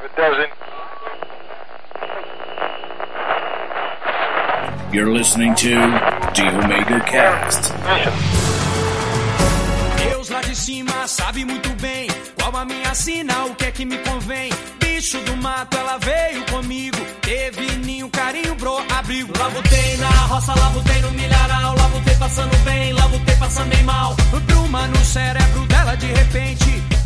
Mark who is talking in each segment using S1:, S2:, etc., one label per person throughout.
S1: It doesn't.
S2: You're listening to The Omega Cast.
S3: Deus lá de cima sabe muito bem qual a minha sina, o que é que me convém. Bicho do mato, ela veio comigo. Teve ninho, carinho, bro, abrigo. Lá botei na roça, lá botei no milharal. Lá botei passando bem, lá botei passando bem mal. Bruma no cérebro dela de repente.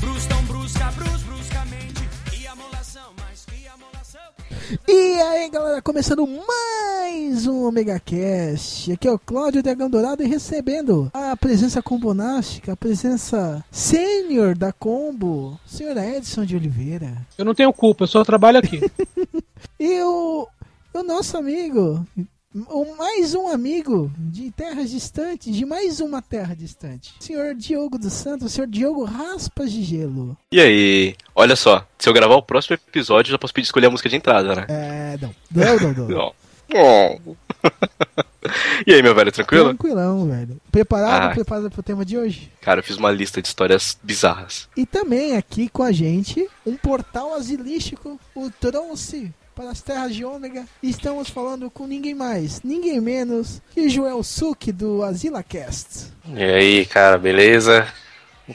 S4: E aí galera, começando mais um Omega Cast. Aqui é o Cláudio Dragão Dourado e recebendo a presença combonástica, a presença sênior da Combo, senhor Edson de Oliveira.
S5: Eu não tenho culpa, eu só trabalho aqui.
S4: E o, o nosso amigo, o mais um amigo de terras distantes, de mais uma terra distante, senhor Diogo dos Santos, senhor Diogo Raspas de Gelo.
S6: E aí, olha só, se eu gravar o próximo episódio, eu já posso pedir escolher a música de entrada, né?
S4: É, não, não, não, não.
S6: Não. E aí, meu velho, tranquilo?
S4: Tranquilão, velho. Preparado?
S6: Ah.
S4: Preparado pro tema de hoje?
S6: Cara, eu fiz uma lista de histórias bizarras.
S4: E também aqui com a gente, um portal asilístico o trouxe para as terras de Ômega. Estamos falando com ninguém mais, ninguém menos que Joel Suki do AsilaCast.
S7: E aí, cara, beleza?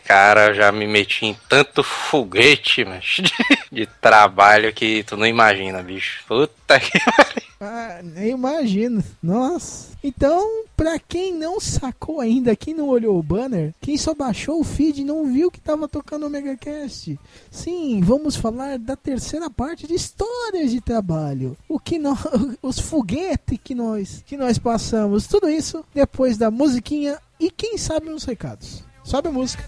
S7: Cara, eu já me meti em tanto foguete, mas de, trabalho que tu não imagina, bicho. Puta que
S4: Ah, nem imagino. Nossa. Então, pra quem não sacou ainda, quem não olhou o banner, quem só baixou o feed e não viu que tava tocando o MegaCast. Sim, vamos falar da terceira parte de histórias de trabalho. O que nós, os foguetes que nós, que nós passamos. Tudo isso depois da musiquinha e quem sabe uns recados. Sobe a música.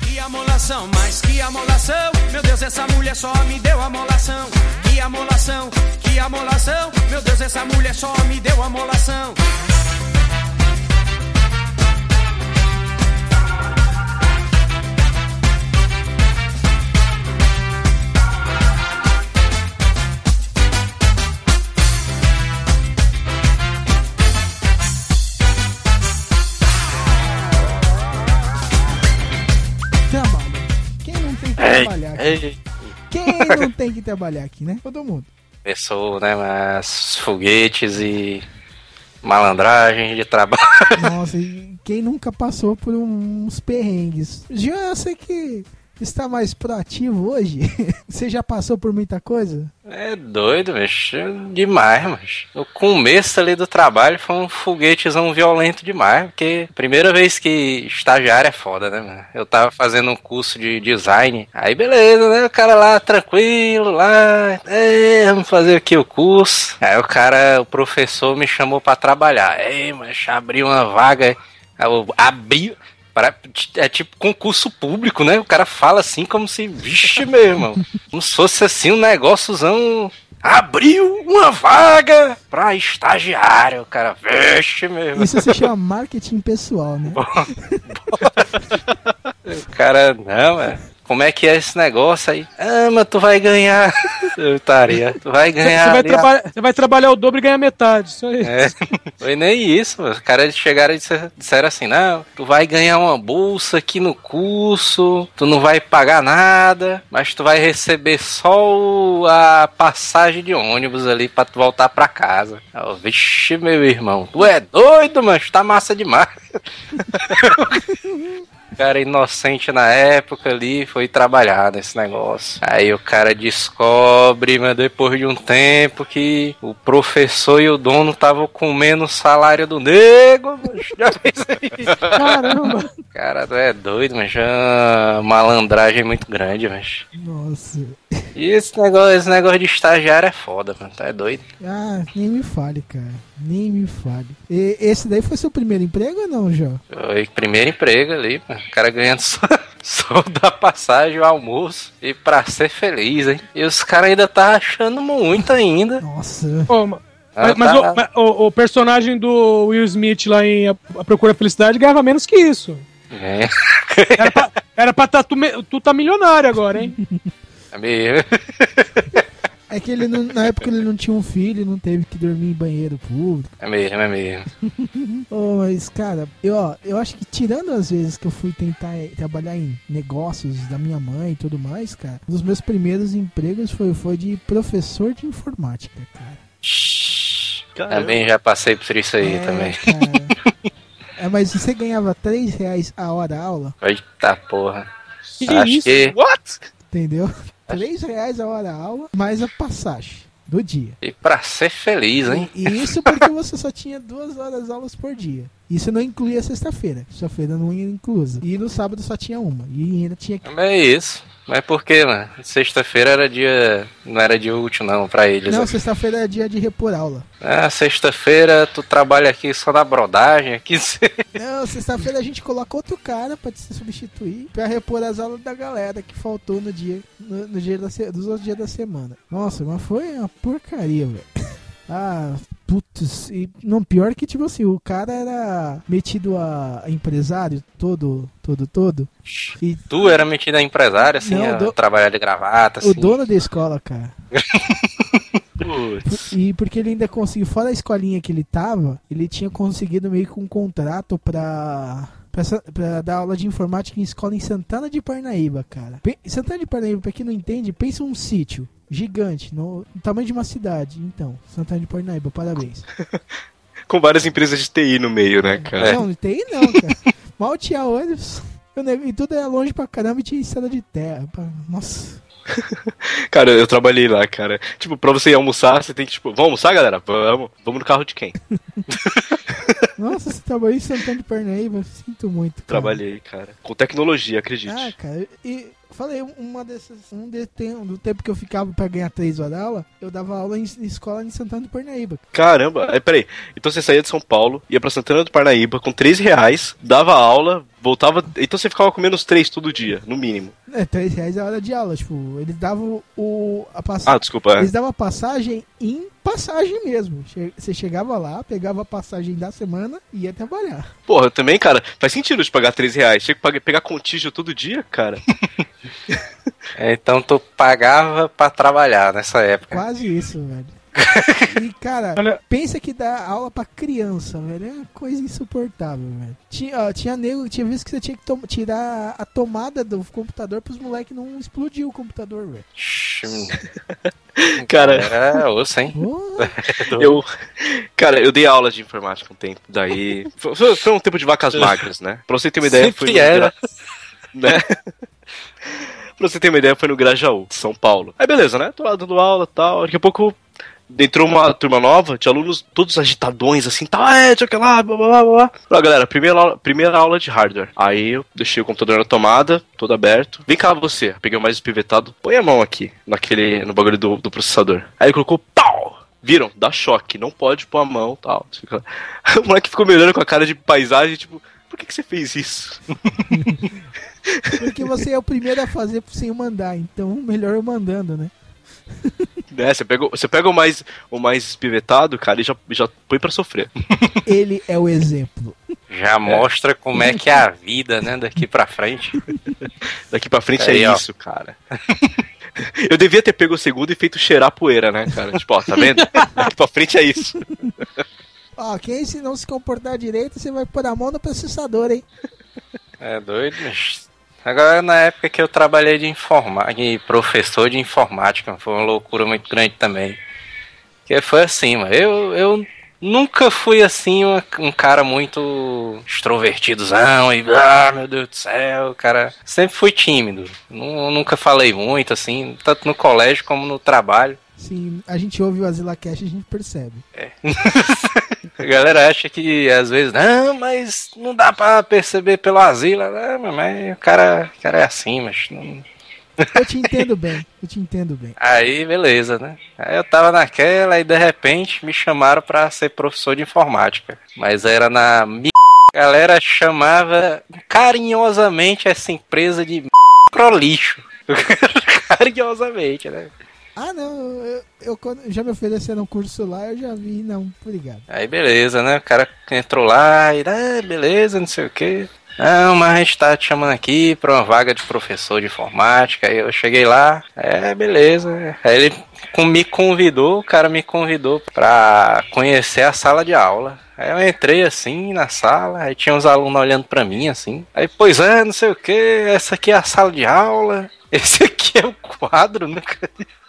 S3: Que amolação, mas que amolação. Meu Deus, essa mulher só me deu amolação. Que amolação, que amolação. Meu Deus, essa mulher só me deu amolação.
S4: Trabalhar aqui? Quem não tem que trabalhar aqui, né? Todo mundo.
S7: Começou, né, mas foguetes e malandragem de trabalho.
S4: Nossa, e quem nunca passou por uns perrengues? Jean, eu sei que está mais proativo hoje. Você já passou por muita coisa?
S7: É doido, mas demais, mas o começo ali do trabalho foi um foguetezão violento demais, porque primeira vez que estagiário é foda, né, mano? Eu tava fazendo um curso de design, aí beleza, né, o cara lá tranquilo, lá, é, vamos fazer aqui o curso. Aí o cara, o professor me chamou pra trabalhar, ei, mas abriu uma vaga, eu abri... Para- É tipo concurso público, né? O cara fala assim como se, vixe, meu irmão, como se fosse assim um negóciozão. Abriu uma vaga pra estagiário, o cara, vixe, meu irmão.
S4: Isso se chama marketing pessoal, né?
S7: O cara, não, é. Como é que é esse negócio aí? Ah, mas tu vai ganhar. Eu estaria. Tu vai
S5: Você
S7: ganhar.
S5: vai,
S7: ali a-
S5: traba- você vai trabalhar o dobro e ganhar metade. Isso aí.
S7: É, foi nem isso, mano. Os caras chegaram e disser- disseram assim: não, tu vai ganhar uma bolsa aqui no curso, tu não vai pagar nada, mas tu vai receber só a passagem de ônibus ali pra tu voltar pra casa. Eu, Vixe, meu irmão, tu é doido, mano, tá massa demais. cara inocente na época ali foi trabalhar nesse negócio. Aí o cara descobre, mas depois de um tempo que o professor e o dono estavam comendo o salário do nego. mas Já fez aí.
S4: Caramba!
S7: Cara, tu é doido, mas já malandragem muito grande, mas.
S4: Nossa.
S7: E esse negócio, esse negócio de estagiário é foda, mano. Tá é doido.
S4: Ah, nem me fale, cara. Nem me fale. E esse daí foi seu primeiro emprego ou não, Jó?
S7: Foi primeiro emprego ali, mano. O cara ganhando só, só da passagem, o almoço. E pra ser feliz, hein? E os caras ainda tá achando muito ainda.
S4: Nossa.
S5: Ô,
S7: Ah,
S5: mas mas
S7: tá.
S5: o, mas o- o personagem do Will Smith lá em A, A Procura da Felicidade ganhava menos que isso.
S7: É,
S5: Era pra, era pra tá, tu, tu tá milionário agora, hein?
S7: é meio.
S4: É que ele não- na época ele não tinha um filho, não teve que dormir em banheiro público.
S7: É mesmo, é mesmo.
S4: Oh, mas, cara, eu, ó, eu acho que tirando as vezes que eu fui tentar eh, trabalhar em negócios da minha mãe e tudo mais, cara, um dos meus primeiros empregos foi, foi de professor de informática, cara.
S7: Também já passei por isso aí
S4: é,
S7: também.
S4: cara. É, mas você ganhava 3 reais a hora aula,
S7: Eita porra.
S5: Que
S7: Acho
S5: isso?
S7: que.
S6: What?
S4: entendeu? 3 reais a hora aula, mais a passagem do dia.
S7: E pra ser feliz, hein?
S4: E isso porque você só tinha duas horas aulas por dia. Isso não incluía sexta-feira. Sexta-feira não ia inclusa. E no sábado só tinha uma. E ainda tinha que.
S7: É isso. Mas por quê, mano? Sexta-feira era dia. Não era dia útil, não, pra eles.
S4: Não,
S7: né?
S4: sexta-feira é dia de repor aula.
S7: Ah, sexta-feira tu trabalha aqui só na brodagem, aqui
S4: Não, sexta-feira a gente coloca outro cara pra te substituir pra repor as aulas da galera que faltou no dia, no, no dia da, dos outros dias da semana. Nossa, mas foi uma porcaria, velho. Ah, putz, e não pior que tipo assim, o cara era metido a, empresário todo, todo, todo. E
S7: Tu era metido a empresário, assim,
S4: Não,
S7: a
S4: do-
S7: trabalhar de gravata, assim.
S4: o dono da escola, cara.
S6: Putz.
S4: E porque ele ainda conseguiu, fora a escolinha que ele tava, ele tinha conseguido meio que um contrato pra, pra dar aula de informática em escola em Santana de Parnaíba, cara. Santana de Parnaíba, pra quem não entende, pensa um sítio gigante, no, no tamanho de uma cidade. Então, Santana de Parnaíba, parabéns.
S6: Com várias empresas de TI no meio, né, cara?
S4: Não, não tem não, cara. Mal tinha ônibus. E tudo era longe pra caramba e tinha estrada de terra. pá. Nossa.
S6: Cara, eu trabalhei lá, cara. Tipo, pra você ir almoçar, você tem que, tipo, vamos almoçar, galera? Vamos. Vamos no carro de quem?
S4: Nossa, você trabalhou em Santana de Parnaíba? Sinto muito. Cara.
S6: Trabalhei, cara. Com tecnologia, acredite.
S4: Ah, cara, e falei, uma dessas. Um de do tempo que eu ficava pra ganhar três horas aula, eu dava aula em, em escola em Santana do Parnaíba.
S6: Caramba, aí, peraí. Então você saía de São Paulo, ia pra Santana do Parnaíba com 13 reais, dava aula, voltava. Então você ficava comendo os três todo dia, no mínimo.
S4: É, três reais a hora de aula. Tipo, eles davam o. A pass...
S6: Ah, desculpa. é.
S4: Eles davam a passagem em passagem mesmo. Che- Você chegava lá, pegava a passagem da semana e ia trabalhar.
S6: Porra, também, cara, faz sentido de pagar 13 reais. Tinha que pegar contígio todo dia, cara.
S7: É, Então tu pagava pra trabalhar nessa época.
S4: Quase isso, velho. E, cara,
S5: Olha-
S4: pensa que dá aula pra criança, velho. É uma coisa insuportável, velho. Tinha, ó, tinha nego, tinha vezes que você tinha que tirar a tomada do computador pros moleques não explodir o computador, velho.
S6: Cara,
S7: Era osso, hein?
S6: Eu. Cara, eu dei aula de informática um tempo. Daí. Foi, foi- um tempo de vacas magras, né? Pra você ter uma ideia, foi
S7: Sempre era.
S6: Né? pra você ter uma ideia, foi no Grajaú, São Paulo. Aí beleza, né? Tô lá dando aula e tal. Daqui a pouco entrou uma turma nova de alunos todos agitadões, assim, tá, é, tinha que lá, blá blá blá blá. Falei, galera, primeira aula, primeira aula de hardware. Aí eu deixei o computador na tomada, todo aberto. Vem cá você, peguei o mais espivetado, põe a mão aqui, naquele, no bagulho do, do processador. Aí ele colocou, pau! Viram? Dá choque, não pode pôr a mão tal. O moleque ficou me olhando com a cara de paisagem, tipo, por que, que você fez isso?
S4: porque você é o primeiro a fazer sem eu mandar, então melhor eu mandando, né?
S6: Né, você pega, o- você pega o mais, o mais espivetado, cara, e já, já põe pra sofrer.
S4: Ele é o exemplo.
S7: Já mostra como é que é a vida, né? Daqui pra frente.
S6: Daqui pra frente
S7: Aí,
S6: é
S7: ó.
S6: isso, cara. Eu devia ter pego o segundo e feito cheirar poeira, né, cara? Tipo, ó, tá vendo? Daqui pra frente é isso.
S4: Ó, quem se não se comportar direito, você vai pôr a mão no processador, hein?
S7: É doido, mas... Agora, na época que eu trabalhei de informática, de professor de informática, foi uma loucura muito grande também. Que foi assim, mano, eu, eu nunca fui assim uma- um cara muito extrovertidozão e, ah, meu Deus do céu, cara. Sempre fui tímido, nu- nunca falei muito, assim, tanto no colégio como no trabalho.
S4: Sim, a gente ouve o Azilacast e a gente percebe.
S7: A galera acha que às vezes, não, mas não dá pra perceber pelo asilo. Não, mas o cara, o cara é assim, mas não,
S4: Eu te entendo bem, eu te entendo bem.
S7: Aí, beleza, né? Aí eu tava naquela e de repente me chamaram pra ser professor de informática. Mas era na. A galera chamava carinhosamente essa empresa de lixo. carinhosamente, né?
S4: Ah, não, eu, eu já me ofereceram um curso lá, eu já vi, não, obrigado.
S7: Aí beleza, né? O cara entrou lá e, ah, beleza, não sei o que. Não, mas a gente tá te chamando aqui pra uma vaga de professor de informática. Aí eu cheguei lá, é, beleza. Aí ele me convidou, o cara me convidou pra conhecer a sala de aula. Aí eu entrei assim na sala, aí tinha uns alunos olhando pra mim assim. Aí, pois é, não sei o que, essa aqui é a sala de aula, esse aqui é o quadro, né?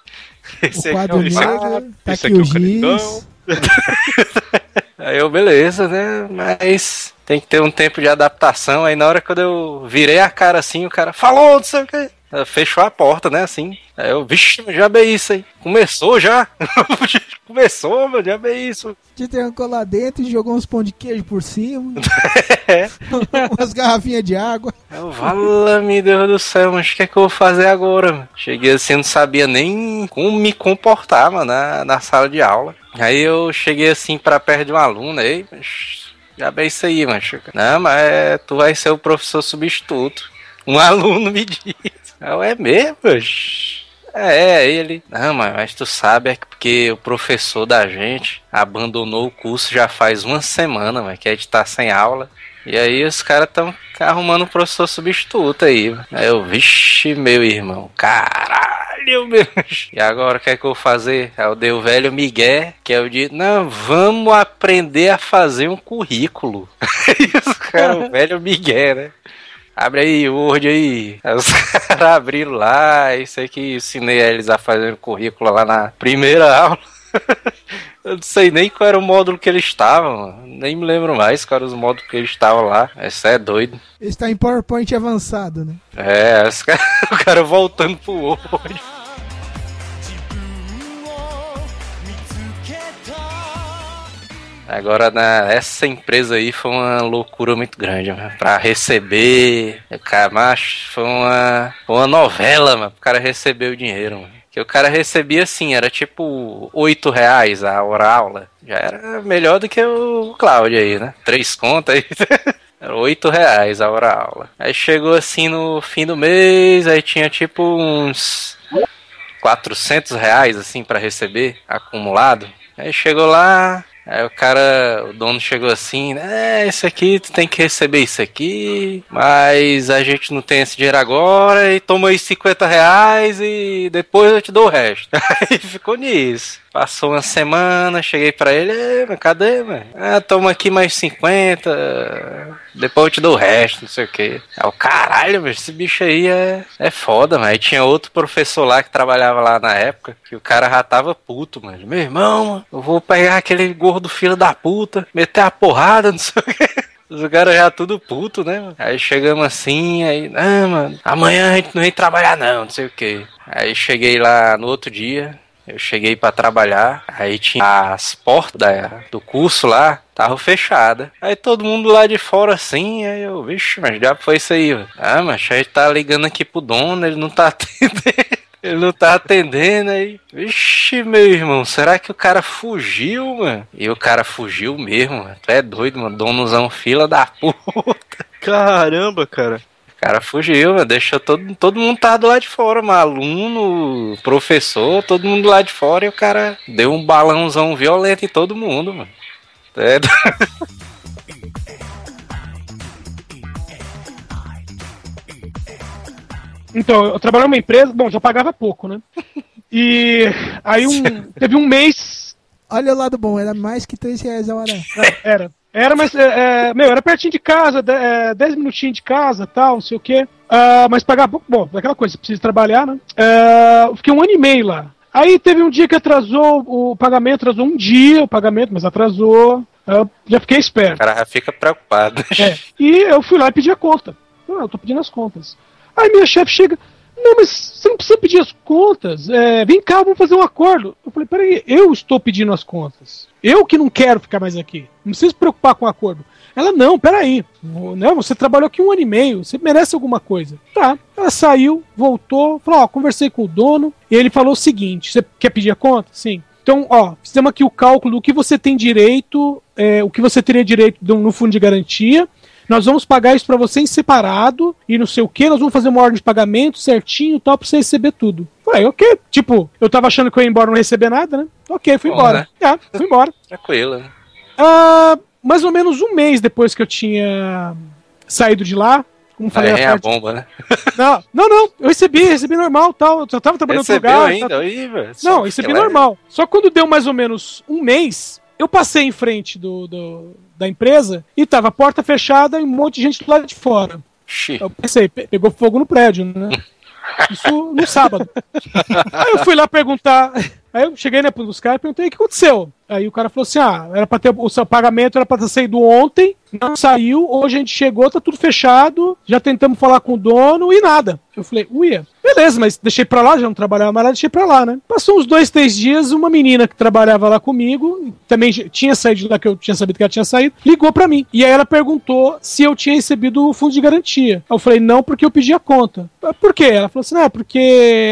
S7: Esse
S4: o quadro
S7: aqui é o
S4: negro, tá aqui
S6: aqui é
S4: o giz.
S7: Aí eu, beleza, né? Mas tem que ter um tempo de adaptação. Aí na hora que eu virei a cara assim, o cara falou, não sei o que. Fechou a porta, né? Assim. Aí eu, vixe, já bem isso aí. Começou já. Começou, meu, já bem isso.
S4: Te trancou lá dentro e jogou uns pão de queijo por cima.
S7: É.
S4: umas garrafinhas de água.
S7: Eu, vala, meu Deus do céu, mas o que é que eu vou fazer agora? mano? Cheguei assim, não sabia nem como me comportar, mano, na, na sala de aula. Aí eu cheguei assim pra perto de um aluno, aí, mas já bem isso aí, macho. Não, mas é, tu vai ser o professor substituto. Um aluno me. Eu, é mesmo? É, é, ele. Não, mas, mas tu sabe, é que porque o professor da gente abandonou o curso já faz uma semana, mas que a gente tá sem aula. E aí os caras estão arrumando um professor substituto aí. Aí eu, vixe, meu irmão, caralho, meu. E agora o que é que eu vou fazer? Aí eu dei o velho Miguel, que é o de, não, vamos aprender a fazer um currículo. Aí os caras, o velho Miguel, né? Abre aí, Word aí. Aí os caras abriram lá, isso aí que ensinei eles a fazer currículo lá na primeira aula. Eu não sei nem qual era o módulo que ele estava, mano. Nem me lembro mais qual era os módulos que ele estava lá. Isso é doido.
S4: Ele está em PowerPoint avançado, né?
S7: É, cara, o cara voltando pro Word. Agora, na, essa empresa aí foi uma loucura muito grande, mano. Pra receber, o cara, macho, foi uma, foi uma novela, mano. O cara recebeu o dinheiro, mano. Que o cara recebia assim, era tipo 8 reais a hora aula. Já era melhor do que o Cláudio aí, né? Três contas aí. Era 8 reais a hora aula. Aí chegou assim no fim do mês, aí tinha tipo uns 400 reais assim pra receber acumulado. Aí chegou lá, aí o cara, o dono chegou assim, é, isso aqui tu tem que receber isso aqui, mas a gente não tem esse dinheiro agora e toma aí 50 reais e depois eu te dou o resto. Aí ficou nisso. Passou uma semana, cheguei pra ele, "É, mas cadê, mano? Ah, toma aqui mais 50, depois eu te dou o resto, não sei o que. Aí o caralho, mas esse bicho aí é, é foda, mano. Aí tinha outro professor lá que trabalhava lá na época, que o cara já tava puto, mano. Meu irmão, mano, eu vou pegar aquele gordo filho da puta, meter a porrada, não sei o que. Os caras já tudo puto, né? mano? Aí chegamos assim, aí, ah, mano, amanhã a gente não vem trabalhar não, não sei o que. Aí cheguei lá no outro dia, eu cheguei pra trabalhar, aí tinha as portas do curso lá, estavam fechadas. Aí todo mundo lá de fora assim, aí eu, vixe, mas já foi isso aí. Ah, mas a gente tá ligando aqui pro dono, ele não tá atendendo. Ele não tá atendendo aí. Vixe, meu irmão, será que o cara fugiu, mano? E o cara fugiu mesmo, mano. É doido, mano. Donozão fila da puta.
S6: Caramba, cara.
S7: O cara fugiu, mano. Deixou todo, todo mundo tá do lado de fora, mano. Aluno, professor, todo mundo lá de fora. E o cara deu um balãozão violento em todo mundo, mano. É,
S5: Então, eu trabalhava numa empresa, bom, já pagava pouco, né? E aí um, teve um mês.
S4: Olha o lado bom, era mais que 3 reais a hora.
S5: Era. Era, mas, é, é, meu, era pertinho de casa, de- é, 10 minutinhos de casa tal, não sei o quê. Ah, mas pagava pouco, bom, aquela coisa, você precisa trabalhar, né? Ah, eu fiquei um ano e meio lá. Aí teve um dia que atrasou o pagamento, atrasou um dia o pagamento, mas atrasou. Eu já fiquei
S7: o
S5: esperto.
S7: cara já fica preocupado.
S5: É, e eu fui lá e pedi a conta. Não, eu tô pedindo as contas. Aí minha chefe chega, não, mas você não precisa pedir as contas. É, vem cá, vamos fazer um acordo. Eu falei, peraí, eu estou pedindo as contas. Eu que não quero ficar mais aqui. Não precisa se preocupar com o acordo. Ela, não, peraí. Não, você trabalhou aqui um ano e meio, você merece alguma coisa. Tá. Ela saiu, voltou, falou, ó, conversei com o dono, e ele falou o seguinte: você quer pedir a conta? Sim. Então, ó, fizemos aqui o cálculo do que você tem direito, é, o que você teria direito no fundo de garantia. Nós vamos pagar isso pra você em separado e não sei o que. Nós vamos fazer uma ordem de pagamento certinho e tal pra você receber tudo. Falei, ok. Tipo, eu tava achando que eu ia embora e não receber nada, né? Ok, fui
S7: Bom,
S5: embora. É, fui embora.
S7: Tranquilo, né?
S5: Ah, mais ou menos um mês depois que eu tinha saído de lá, como falei,
S7: Aí
S5: a
S7: a
S5: parte...
S7: bomba, né?
S5: não, não, não, eu recebi, recebi normal tal. Eu tava trabalhando
S7: Recebeu
S5: lugar.
S7: ainda? Aí, velho.
S5: Não, recebi normal. Só quando deu mais ou menos um mês, eu passei em frente do, do- da empresa e tava a porta fechada e um monte de gente do lado de fora. Eu pensei, pe- pegou fogo no prédio, né? Isso no sábado. Aí eu fui lá perguntar. Aí eu cheguei né, pros caras e perguntei o que aconteceu. Aí o cara falou assim: ah, era pra ter o seu pagamento era pra ter saído ontem, não saiu, hoje a gente chegou, tá tudo fechado, já tentamos falar com o dono e nada. Eu falei, uia, beleza, mas deixei pra lá, já não trabalhava mais lá, deixei pra lá, né? Passou uns dois, três dias, uma menina que trabalhava lá comigo, também tinha saído de lá que eu tinha sabido que ela tinha saído, ligou pra mim. E aí ela perguntou se eu tinha recebido o fundo de garantia. Eu falei, não, porque eu pedi a conta. "Ah, Por quê? Ela falou assim, ah, porque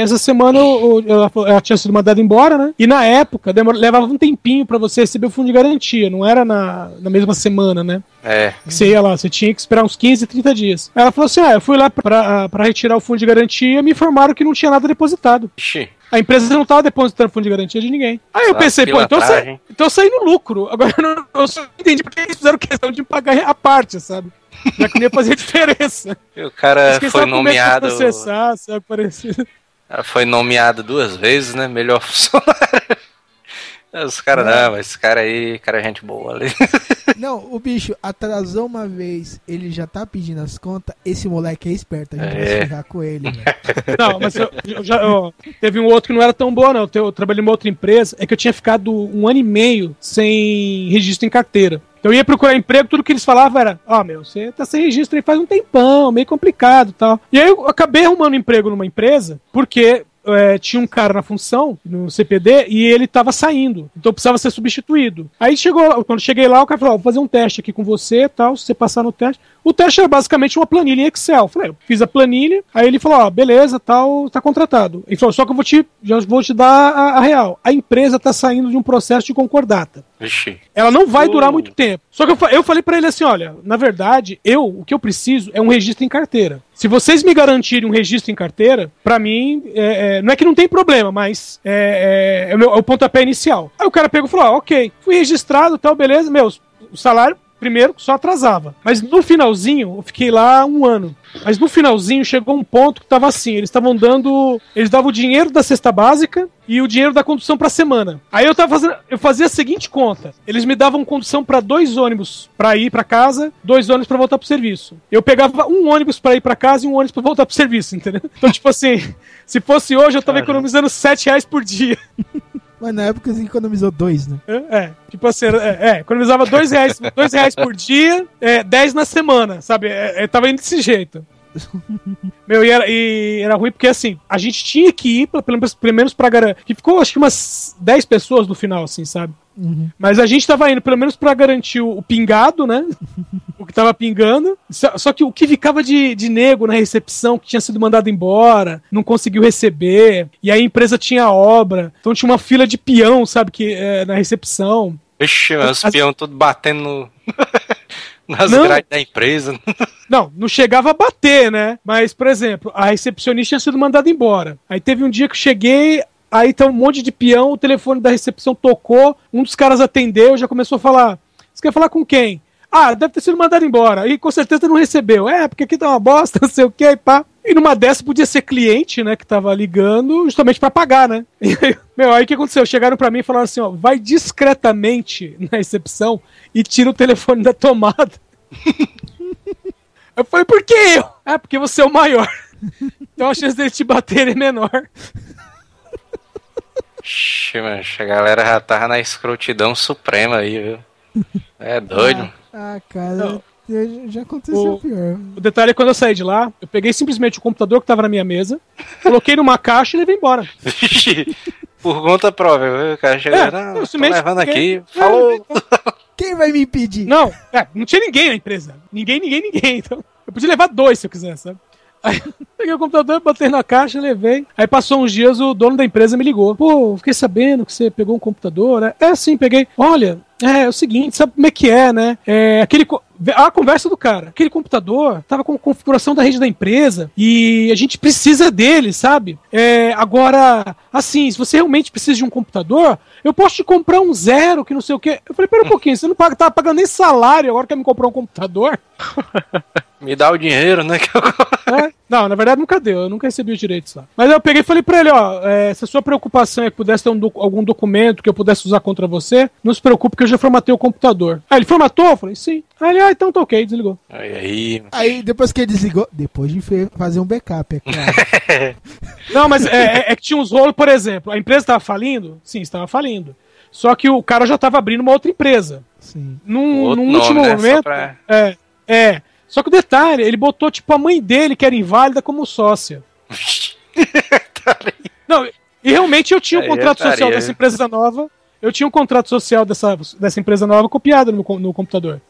S5: essa semana o- o- ela, ela tinha sido mandada embora, né? E na época demor- levava um tempinho pra você receber o fundo de garantia, não era na, na mesma semana, né?
S7: É.
S5: que você ia lá, você tinha que esperar uns 15, 30 dias. Aí Ela falou assim: ah, eu fui lá pra, pra retirar o fundo de garantia me informaram que não tinha nada depositado.
S7: Xi.
S5: A empresa não tava depositando fundo de garantia de ninguém. Aí eu
S7: Só
S5: pensei, pô, então eu, saí,
S7: pilantragem.
S5: então eu saí no lucro. Agora eu, não, eu só entendi porque eles fizeram questão de pagar a parte, sabe? Já que não ia fazer diferença.
S7: E o cara foi nomeado.
S5: processar, sabe? Parecido.
S7: Ela foi nomeado duas vezes, né? Melhor funcionário. Os caras, não, mas esse cara aí, cara é gente boa ali.
S4: Não, o bicho atrasou uma vez, ele já tá pedindo as contas. Esse moleque é esperto, a gente vai
S7: É.
S4: se ferrar com ele, velho.
S5: Não, mas eu, eu já, ó, teve um outro que não era tão boa, não. Eu, eu trabalhei em uma outra empresa, é que eu tinha ficado um ano e meio sem registro em carteira. Então eu ia procurar emprego, tudo que eles falavam era: Ó, meu, você tá sem registro aí faz um tempão, meio complicado tal. E aí eu acabei arrumando emprego numa empresa, porque. é, tinha um cara na função, no CPD, e ele tava saindo. Então precisava ser substituído. Aí chegou, quando cheguei lá, o cara falou: ó, vou fazer um teste aqui com você tal. Se você passar no teste. O teste era basicamente uma planilha em Excel. Falei, eu fiz a planilha, aí ele falou, ó, beleza, tal, tá contratado. Ele falou, só que eu vou te, já vou te dar a, a real. A empresa tá saindo de um processo de concordata.
S7: Vixe.
S5: Ela não vai
S7: Oh.
S5: durar muito tempo. Só que eu, eu falei pra ele assim, olha, na verdade, eu, o que eu preciso é um registro em carteira. Se vocês me garantirem um registro em carteira, pra mim, é, é, não é que não tem problema, mas é, é, é o, meu, é o pontapé inicial. Aí o cara pegou e falou, ah, ok, fui registrado, tal, beleza, meus, o salário primeiro só atrasava. Mas no finalzinho, eu fiquei lá um ano. Mas no finalzinho chegou um ponto que tava assim, eles estavam dando, eles davam o dinheiro da cesta básica e o dinheiro da condução pra semana. Aí eu tava fazendo, eu fazia a seguinte conta. Eles me davam condução pra dois ônibus pra ir pra casa, dois ônibus pra voltar pro serviço. Eu pegava um ônibus pra ir pra casa e um ônibus pra voltar pro serviço, entendeu? Então tipo assim, se fosse hoje eu tava economizando sete reais por dia.
S4: Mas na época você economizou dois, né?
S5: É, é, tipo assim, é, é, economizava dois reais, dois reais por dia, é, dez na semana, sabe? É, é, tava indo desse jeito. Meu, e era, e era ruim porque assim, a gente tinha que ir, pelo menos, pelo menos pra garantir. Que ficou acho que umas 10 pessoas no final, assim, sabe?
S4: Uhum.
S5: Mas a gente tava indo, pelo menos pra garantir o, o pingado, né? o que tava pingando. Só, só que o que ficava de, de nego na recepção, que tinha sido mandado embora, não conseguiu receber, e aí a empresa tinha obra, então tinha uma fila de peão, sabe, que é, na recepção.
S7: Vixe, os
S5: As-
S7: peão tudo batendo no... nas
S5: Não.
S7: grades da empresa.
S5: Não, não chegava a bater, né? Mas, por exemplo, a recepcionista tinha sido mandada embora. Aí teve um dia que eu cheguei, aí tá um monte de peão, o telefone da recepção tocou, um dos caras atendeu, já começou a falar: Você quer falar com quem? Ah, deve ter sido mandado embora. E com certeza não recebeu. É, porque aqui tá uma bosta, não sei o que, pá. E numa dessa podia ser cliente, né, que tava ligando justamente pra pagar, né? E aí, meu, aí o que aconteceu? Chegaram pra mim e falaram assim, ó, vai discretamente na recepção e tira o telefone da tomada. Eu falei, por que eu? É, porque você é o maior. Então a chance dele te bater é menor.
S7: Ixi, mancha, a galera já tava na escrotidão suprema aí, viu? É doido.
S4: Ah, cara,
S5: Não.
S4: já aconteceu
S5: O-
S4: pior.
S5: O detalhe é quando eu saí de lá, eu peguei simplesmente o computador que tava na minha mesa, coloquei numa caixa e levei embora.
S7: Vixe, por conta própria, viu? O cara chegou,
S5: É,
S7: não, tô levando aqui, falou.
S4: Quem vai me impedir?
S5: Não, é, não tinha ninguém na empresa. Ninguém, ninguém, ninguém. Então, eu podia levar dois se eu quisesse, sabe? Aí, peguei o computador, botei na caixa, levei. Aí passou uns dias, o dono da empresa me ligou. Pô, fiquei sabendo que você pegou um computador, né? É sim, peguei. Olha, é, é o seguinte, sabe como é que é, né? É, aquele. co- a conversa do cara. Aquele computador tava com configuração da rede da empresa e a gente precisa dele, sabe? É, agora, assim, se você realmente precisa de um computador, eu posso te comprar um zero, que não sei o quê. Eu falei, pera um pouquinho, você não paga, tava pagando nem salário, agora quer me comprar um computador?
S7: Me dá o dinheiro, né?
S5: É? Não, na verdade nunca deu, eu nunca recebi os direitos lá. Mas eu peguei e falei pra ele, ó, é, se a sua preocupação é que pudesse ter um docu- algum documento que eu pudesse usar contra você, não se preocupe que eu já formatei o computador. Aí ele formatou? Eu falei, sim. Aí ele, ah, então tá ok, desligou.
S7: Aí, aí,
S4: Aí depois que ele desligou, depois de fazer um backup, é claro.
S5: Não, mas é, é- é que tinha uns rolos, por exemplo, a empresa estava falindo? Sim, estava falindo. Só que o cara já estava abrindo uma outra empresa.
S4: Sim.
S5: Num, num
S7: nome,
S5: último
S7: né?
S5: Momento.
S7: pra-
S5: É, é. Só que o detalhe, ele botou, tipo, a mãe dele, que era inválida, como sócia. Não, e realmente eu tinha um contrato
S7: estaria,
S5: social dessa empresa nova. Eu tinha um contrato social dessa, dessa empresa nova copiado no, no computador.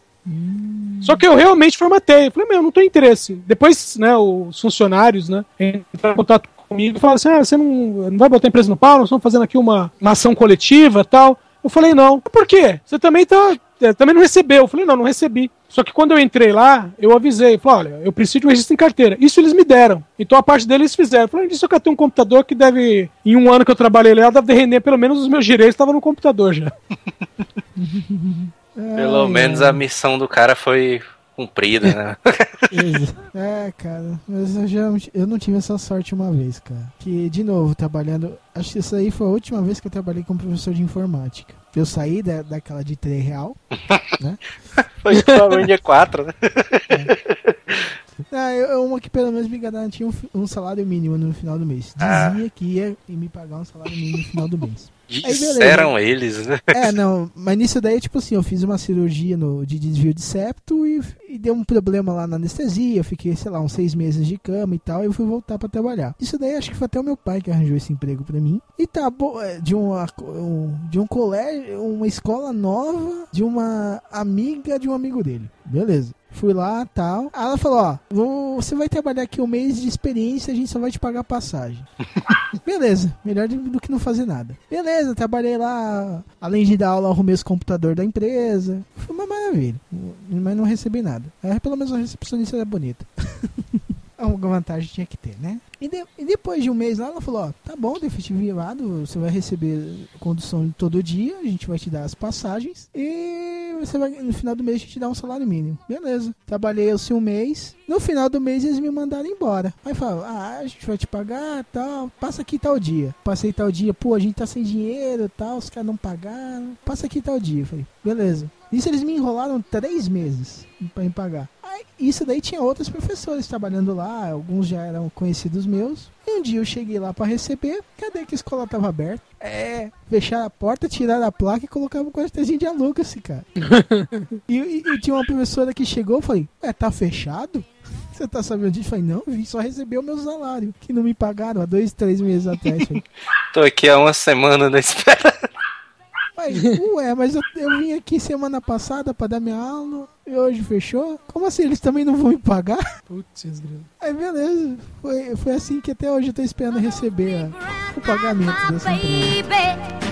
S5: Só que eu realmente formatei. Eu falei, meu, não tem interesse. Depois, né, os funcionários, né, entraram em contato comigo e falaram assim: ah, você não, não vai botar a empresa no pau, nós estamos fazendo aqui uma, uma ação coletiva e tal. Eu falei, não. Por quê? Você também tá. é, Também não recebeu. Eu falei, não, não recebi. Só que quando eu entrei lá, eu avisei. Falei, olha, eu preciso de um registro em carteira. Isso eles me deram. Então a parte deles fizeram. Eu falei, isso eu quero ter um computador que deve, em um ano que eu trabalhei lá, deve render pelo menos os meus direitos estavam no computador já.
S7: Pelo
S4: Ai,
S7: menos a missão do cara foi cumprida, né?
S4: É, cara, mas eu, já, eu não tive essa sorte uma vez, cara. Que, de novo, trabalhando. Acho que isso aí foi a última vez que eu trabalhei como professor de informática. Eu saí da, daquela de 3 real.
S7: Foi provavelmente dia 4, né?
S4: Ah, eu, uma que pelo menos me garantia um, um salário mínimo no final do mês.
S7: Ah.
S4: Dizia que ia me pagar um salário mínimo no final do mês.
S7: Disseram eles, né?
S4: É, não, mas nisso daí, tipo assim, eu fiz uma cirurgia no, de desvio de septo e, e deu um problema lá na anestesia. Eu fiquei, sei lá, uns seis meses de cama e tal. E eu fui voltar pra trabalhar. Isso daí acho que foi até o meu pai que arranjou esse emprego pra mim. E tá, é, de, uma, um, de um colégio, uma escola nova, de uma amiga de um amigo dele. Beleza. Fui lá tal. Aí ela falou: Ó, vou- você vai trabalhar aqui um mês de experiência, a gente só vai te pagar passagem. Beleza, melhor do, que não fazer nada. Beleza, trabalhei lá. Além de dar aula, arrumei os computadores da empresa. Foi uma maravilha. Mas não recebi nada. Aí, pelo menos a recepcionista era bonita. Alguma vantagem tinha que ter, né? E, de- e depois de um mês lá, ela falou: Ó, tá bom, definitivo, você vai receber condução todo dia, a gente vai te dar as passagens e você vai, no final do mês, a gente te dá um salário mínimo. Beleza. Trabalhei assim um mês. No final do mês, eles me mandaram embora. Aí falaram: Ah, a gente vai te pagar tal, passa aqui tal dia. Passei tal dia, pô, a gente tá sem dinheiro tal, os caras não pagaram. Passa aqui tal dia. Eu falei: Beleza. Isso eles me enrolaram três meses pra me pagar. Aí, isso daí tinha outros professores trabalhando lá, alguns já eram conhecidos meus. E um dia eu cheguei lá pra receber, cadê que a escola tava aberta? É, fecharam a porta, tiraram a placa e colocavam um quartelzinho de aluga-se, cara. e, e- e tinha uma professora que chegou, eu falei, é, tá fechado? Você tá sabendo disso? Eu falei, não, vim só receber o meu salário, que não me pagaram há dois, três meses atrás.
S7: Tô aqui há uma semana na espera.
S4: Mas, ué, mas eu, eu vim aqui semana passada pra dar minha aula e hoje fechou? Como assim? Eles também não vão me pagar?
S5: Putz, grilo.
S4: Aí beleza, foi, foi assim que até hoje eu tô esperando receber a- o pagamento dessa empresa.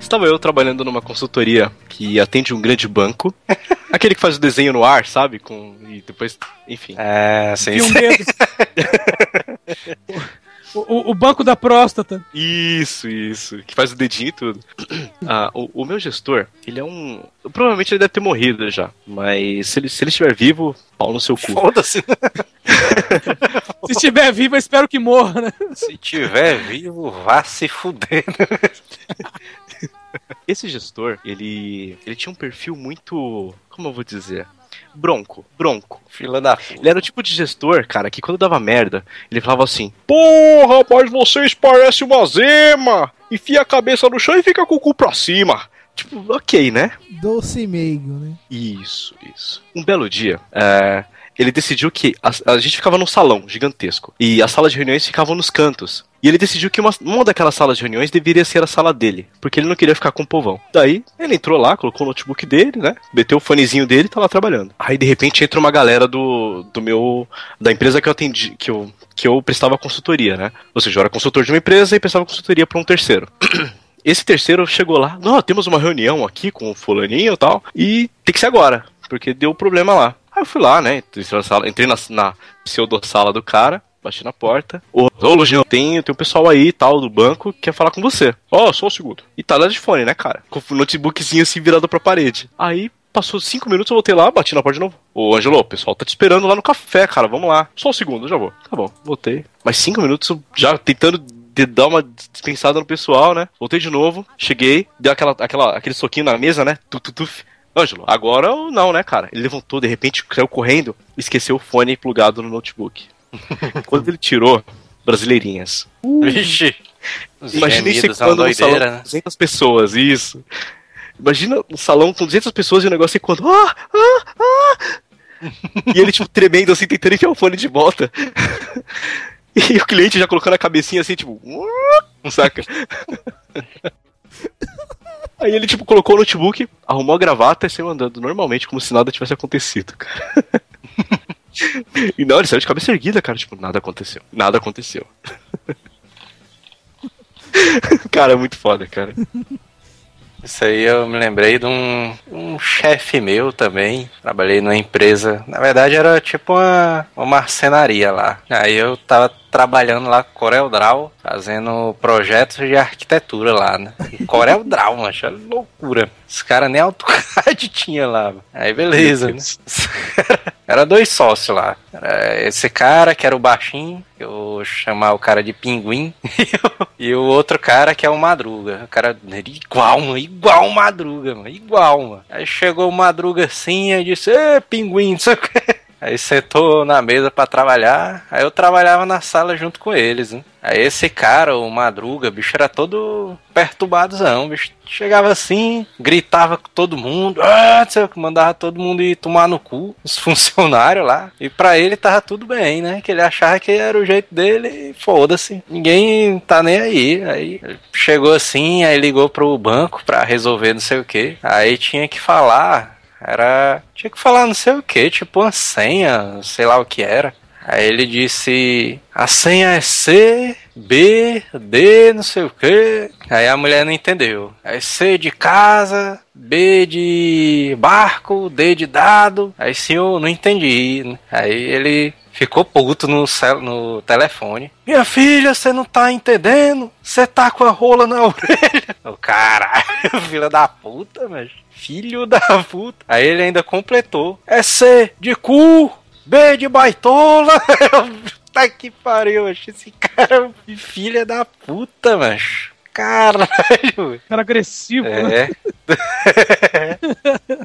S6: Estava eu trabalhando numa consultoria que atende um grande banco. Aquele que faz o desenho no ar, sabe? Com, e depois, enfim.
S7: É, sim,
S5: Enfia um dedo. o, o- banco da próstata.
S6: Isso, isso. Que faz o dedinho e tudo. Ah, o, o meu gestor, ele é um. Provavelmente ele deve ter morrido já. Mas se ele, se ele estiver vivo, pau no seu cu.
S7: Foda-se.
S5: Se estiver vivo, eu espero que morra, né?
S7: Se tiver vivo, vá se fuder.
S6: Esse gestor, ele. ele tinha um perfil muito. Como eu vou dizer? Bronco, bronco.
S7: Fila da puta.
S6: Ele era o tipo de gestor, cara, que quando dava merda, ele falava assim: Porra, mas vocês parecem uma zema! Enfia a cabeça no chão e fica com o cu pra cima. Tipo, ok, né?
S4: Doce e meigo, né?
S6: Isso, isso. Um belo dia, é, ele decidiu que a, a gente ficava num salão gigantesco e as salas de reuniões ficavam nos cantos. E ele decidiu que uma, uma daquelas salas de reuniões deveria ser a sala dele, porque ele não queria ficar com o povão. Daí, ele entrou lá, colocou o notebook dele, né? Meteu o fonezinho dele e tá lá trabalhando. Aí, de repente, entra uma galera do, do meu. da empresa que eu atendi, que eu, que eu prestava consultoria, né? Ou seja, eu era consultor de uma empresa e prestava consultoria pra um terceiro. Esse terceiro chegou lá, não, temos uma reunião aqui com o fulaninho e tal, e tem que ser agora, porque deu problema lá. Aí eu fui lá, né? Entrei entrei na, na pseudo-sala do cara, bati na porta. Ô, ô tem, tem um pessoal aí tal do banco que quer falar com você. Ó, só um segundo. E tá lá de fone, né, cara? Com o notebookzinho assim virado pra parede. Aí passou cinco minutos, eu voltei lá, bati na porta de novo. Ô, Angelo, o pessoal tá te esperando lá no café, cara. Vamos lá. Só um segundo, eu já vou. Tá bom, voltei. Mais cinco minutos já tentando de dar uma dispensada no pessoal, né? Voltei de novo, cheguei, deu aquela, aquela, aquele soquinho na mesa, né? Tuf, tuf. Ângelo, agora não, né, cara? Ele levantou, de repente, saiu correndo, esqueceu o fone plugado no notebook. Quando ele tirou, brasileirinhas.
S7: Vixe. Os
S6: Imagina isso quando no salão
S7: doideira,
S6: com
S7: né?
S6: 200 pessoas, isso. Imagina um salão com 200 pessoas e o negócio quando ah, ah, ah. E ele, tipo, tremendo assim, tentando enfiar o fone de volta. E o cliente já colocando a cabecinha assim, tipo, um saca? Aí ele, tipo, colocou o notebook, arrumou a gravata e saiu andando normalmente, como se nada tivesse acontecido, cara. E não, ele saiu de cabeça erguida, cara, tipo, nada aconteceu. Nada aconteceu. Cara, é muito foda, cara.
S7: Isso aí eu me lembrei de um, um chefe meu também. Trabalhei numa empresa. Na verdade era tipo uma, uma marcenaria lá. Aí eu tava trabalhando lá com Corel Draw, fazendo projetos de arquitetura lá, né? E Corel Draw, mano, era loucura. Os caras nem AutoCAD tinha lá. Aí beleza, né? Era dois sócios lá. Era esse cara que era o baixinho, eu vou chamar o cara de pinguim, e o outro cara que é o Madruga. O cara era igual, mano, igual Madruga, mano, igual, mano. Aí chegou o Madruga assim e disse: Ê, pinguim, não sei o que. Aí sentou na mesa pra trabalhar, aí eu trabalhava na sala junto com eles, né? Aí esse cara, o Madruga, bicho, era todo perturbadozão, bicho. Chegava assim, gritava com todo mundo, ah, sei o que, mandava todo mundo ir tomar no cu, os funcionários lá. E pra ele tava tudo bem, né? Que ele achava que era o jeito dele e foda-se. Ninguém tá nem aí. Aí chegou assim, aí ligou pro banco pra resolver não sei o que. Aí tinha que falar era. Tinha que falar não sei o que, tipo uma senha, sei lá o que era. Aí ele disse: a senha é C, B, D, não sei o que. Aí a mulher não entendeu. Aí C de casa, B de barco, D de dado. Aí sim eu não entendi. Aí ele ficou puto no, cel no telefone. Minha filha, você não tá entendendo? Você tá com a rola na orelha. O caralho, filha da puta, mas. Filho da puta. Aí ele ainda completou. É C de cu, B de baitola. Tá que pariu, acho esse cara é filha da puta, mas. Caralho.
S5: Cara agressivo, né?
S7: É.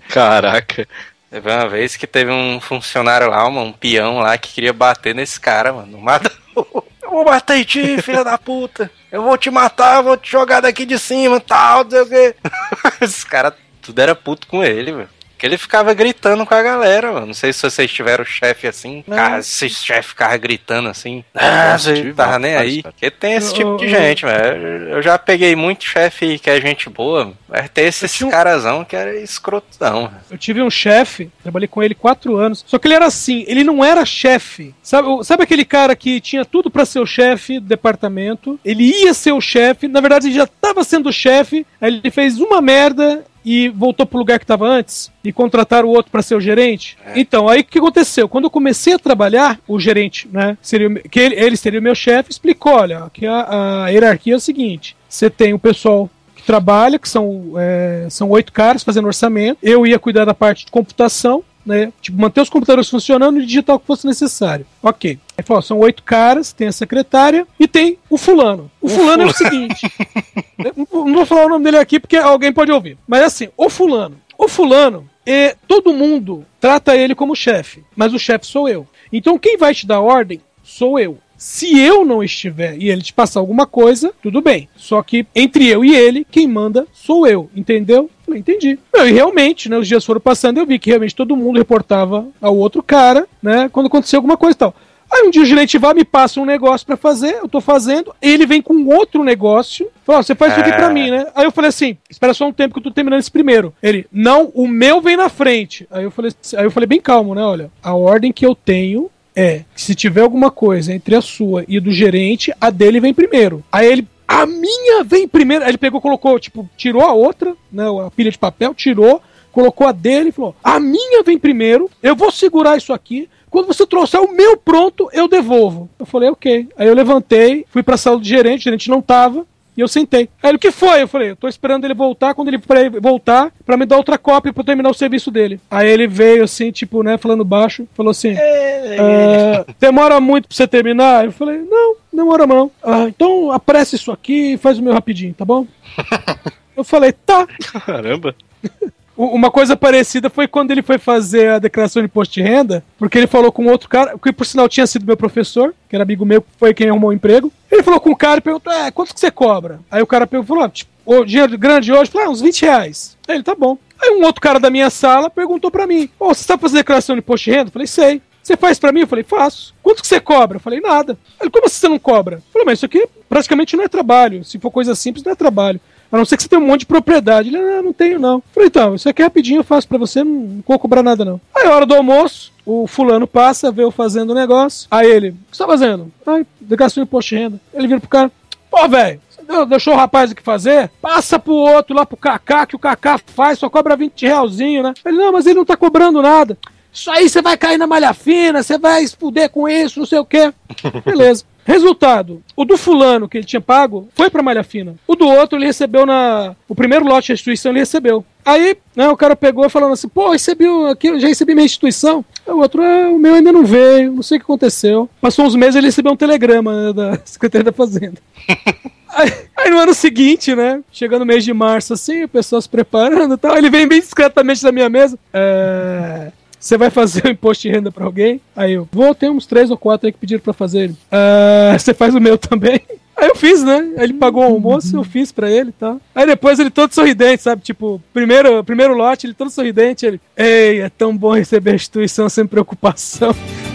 S6: Caraca.
S7: Teve uma vez que teve um funcionário lá, um, um peão lá, que queria bater nesse cara, mano. Mata. Eu vou bater em ti, filha da puta. Eu vou te matar, eu vou te jogar daqui de cima, tal, não sei o quê. Esse cara tudo era puto com ele, velho. Que ele ficava gritando com a galera, mano. Não sei se vocês tiveram chefe assim. Cara, esse chefe ficava gritando assim. Ah, você tava nem aí. Porque tem esse tipo de gente, velho. Eu já peguei muito chefe que é gente boa, mas tem esses
S5: um-
S7: carazão que era escrotão.
S5: Eu tive um chefe, trabalhei com ele quatro anos. Só que ele era assim, ele não era chefe. Sabe, sabe aquele cara que tinha tudo pra ser o chefe do departamento? Ele ia ser o chefe, na verdade ele já tava sendo chefe, aí ele fez uma merda e voltou pro lugar que tava antes e contrataram o outro pra ser o gerente. Então, aí o que aconteceu? Quando eu comecei a trabalhar, o gerente, né, seria o que ele, ele seria o meu chefe, explicou, olha, que a, a hierarquia é o seguinte, você tem o pessoal que trabalha, que são, é, são oito caras fazendo orçamento. Eu ia cuidar da parte de computação, né? Tipo, manter os computadores funcionando e digitar o que fosse necessário. Ok. Aí falou, são oito caras, tem a secretária e tem o fulano. O, fulano, é o seguinte. eu não vou falar o nome dele aqui porque alguém pode ouvir. Mas assim, o fulano. O fulano, é, todo mundo trata ele como chefe, mas o chefe sou eu. Então quem vai te dar ordem sou eu. Se eu não estiver e ele te passar alguma coisa, tudo bem. Só que entre eu e ele, quem manda sou eu, entendeu? Falei, entendi. E realmente, né, os dias foram passando eu vi que realmente todo mundo reportava ao outro cara, né, quando acontecia alguma coisa e tal. Aí um dia o gerente vai, me passa um negócio pra fazer, eu tô fazendo, ele vem com outro negócio, fala, você faz isso aqui pra
S7: Ah.
S5: mim, né? Aí eu falei assim, espera só um tempo que eu tô terminando esse primeiro. Ele, não, o meu vem na frente. Aí eu falei, aí eu falei bem calmo, né? Olha, a ordem que eu tenho é que se tiver alguma coisa entre a sua e do gerente, a dele vem primeiro. Aí ele a minha vem primeiro. Aí ele pegou, colocou, tipo, tirou a outra, né? A pilha de papel, tirou, colocou a dele e falou: a minha vem primeiro, eu vou segurar isso aqui. Quando você trouxer o meu pronto, eu devolvo. Eu falei, ok. Aí eu levantei, fui pra sala do gerente, o gerente não tava. E eu sentei. Aí ele, o que foi? Eu falei, eu tô esperando ele voltar. Quando ele voltar, pra me dar outra cópia pra eu terminar o serviço dele. Aí ele veio assim, tipo, né, falando baixo, falou assim: "Ah, Demora muito pra você terminar? Eu falei, não, demora não. "Ah, então apressa isso aqui e faz o meu rapidinho, tá bom? eu falei, tá.
S6: Caramba.
S5: Uma coisa parecida foi quando ele foi fazer a declaração de imposto de renda, porque ele falou com outro cara, que por sinal tinha sido meu professor, que era amigo meu, foi quem arrumou o emprego. Ele falou com o cara e perguntou: é, quanto que você cobra? Aí o cara falou: ah, tipo, o dinheiro grande hoje? Falou, ah, uns 20 reais. Aí ele, tá bom. Aí um outro cara da minha sala perguntou pra mim: Ô, você sabe fazer declaração de imposto de renda? Eu falei, sei. Você faz pra mim? Eu falei, faço. Quanto que você cobra? Eu falei, nada. Ele, como assim você não cobra? Eu falei, mas isso aqui praticamente não é trabalho. Se for coisa simples, não é trabalho. A não ser que você tenha um monte de propriedade. Ele, não, não tenho não. Falei, então, isso aqui é rapidinho, eu faço pra você, não, vou cobrar nada não. Aí, hora do almoço, o fulano passa, vê eu fazendo o negócio. Aí ele, o que você tá fazendo? Declaração de imposto de renda. Ele vira pro cara, pô, velho, deixou o rapaz aqui fazer? Passa pro outro lá pro Kaká, que o Kaká faz, só cobra 20 realzinho, né? Ele, não, mas ele não tá cobrando nada. Isso aí você vai cair na malha fina, você vai explodir com isso, não sei o quê. Beleza. Resultado, o do fulano que ele tinha pago foi pra malha fina. O do outro ele recebeu na. O primeiro lote de restituição ele recebeu. Aí, né, o cara pegou falando assim, pô, recebi o- aqui, já recebi minha restituição. Aí o outro, é, o meu ainda não veio, não sei o que aconteceu. Passou uns meses ele recebeu um telegrama né, da Secretaria da Fazenda. Aí, aí no ano seguinte, né? Chegando no mês de março, assim, o pessoal se preparando e tal. Ele vem bem discretamente na minha mesa. É. Você vai fazer o imposto de renda pra alguém? Aí eu, vou, tem uns três ou quatro aí que pediram pra fazer. "Ah, Você faz o meu também? Aí eu fiz, né? Ele pagou o almoço, eu fiz pra ele e tal. Aí depois ele todo sorridente, sabe? Tipo, primeiro, primeiro lote, ele todo sorridente. Ele, ei, é tão bom receber a instituição sem preocupação.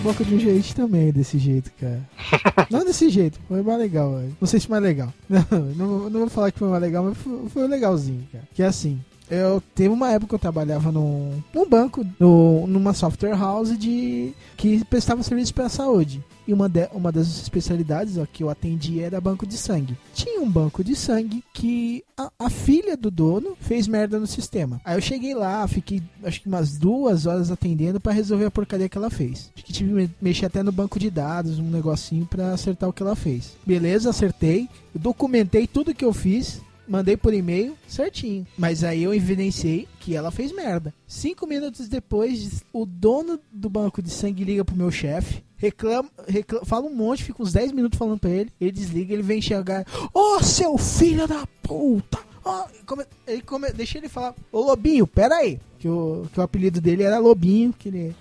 S4: boca de um gerente também, desse jeito, cara. Não desse jeito, foi mais legal. velho. Não sei se mais legal. Não, não, não vou falar que foi mais legal, mas foi, foi legalzinho, cara. Que é assim. Eu teve uma época que eu trabalhava num, num banco, no, numa software house de que prestava serviço para saúde. E uma, de- uma das especialidades ó, que eu atendi era banco de sangue. Tinha um banco de sangue que a, a filha do dono fez merda no sistema. Aí eu cheguei lá, fiquei acho que umas duas horas atendendo para resolver a porcaria que ela fez. Acho que tive que me- mexer até no banco de dados, um negocinho para acertar o que ela fez. Beleza, acertei. Eu documentei tudo que eu fiz. Mandei por e-mail certinho. Mas aí eu evidenciei que ela fez merda. Cinco minutos depois, o dono do banco de sangue liga pro meu chefe. Reclama, reclama, fala um monte, fica uns 10 minutos falando pra ele. Ele desliga, ele vem enxergar. Ô seu filho da puta! Come- ele come- deixa ele falar. Ô Lobinho, pera aí. Que o, que o apelido dele era Lobinho, que ele.